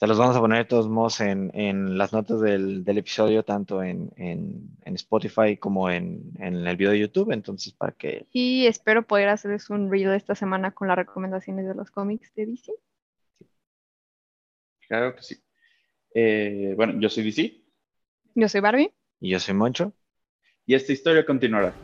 S3: Se los vamos a poner de todos modos en, en las notas del, del episodio, tanto en, en- en Spotify como en, en el video de YouTube. Entonces, para que
S1: Y espero poder hacerles un reel esta semana con las recomendaciones de los cómics de DC.
S2: Claro que sí. Eh, bueno, yo soy DC
S1: Yo soy Barbie.
S3: y yo soy Moncho.
S2: y esta historia continuará.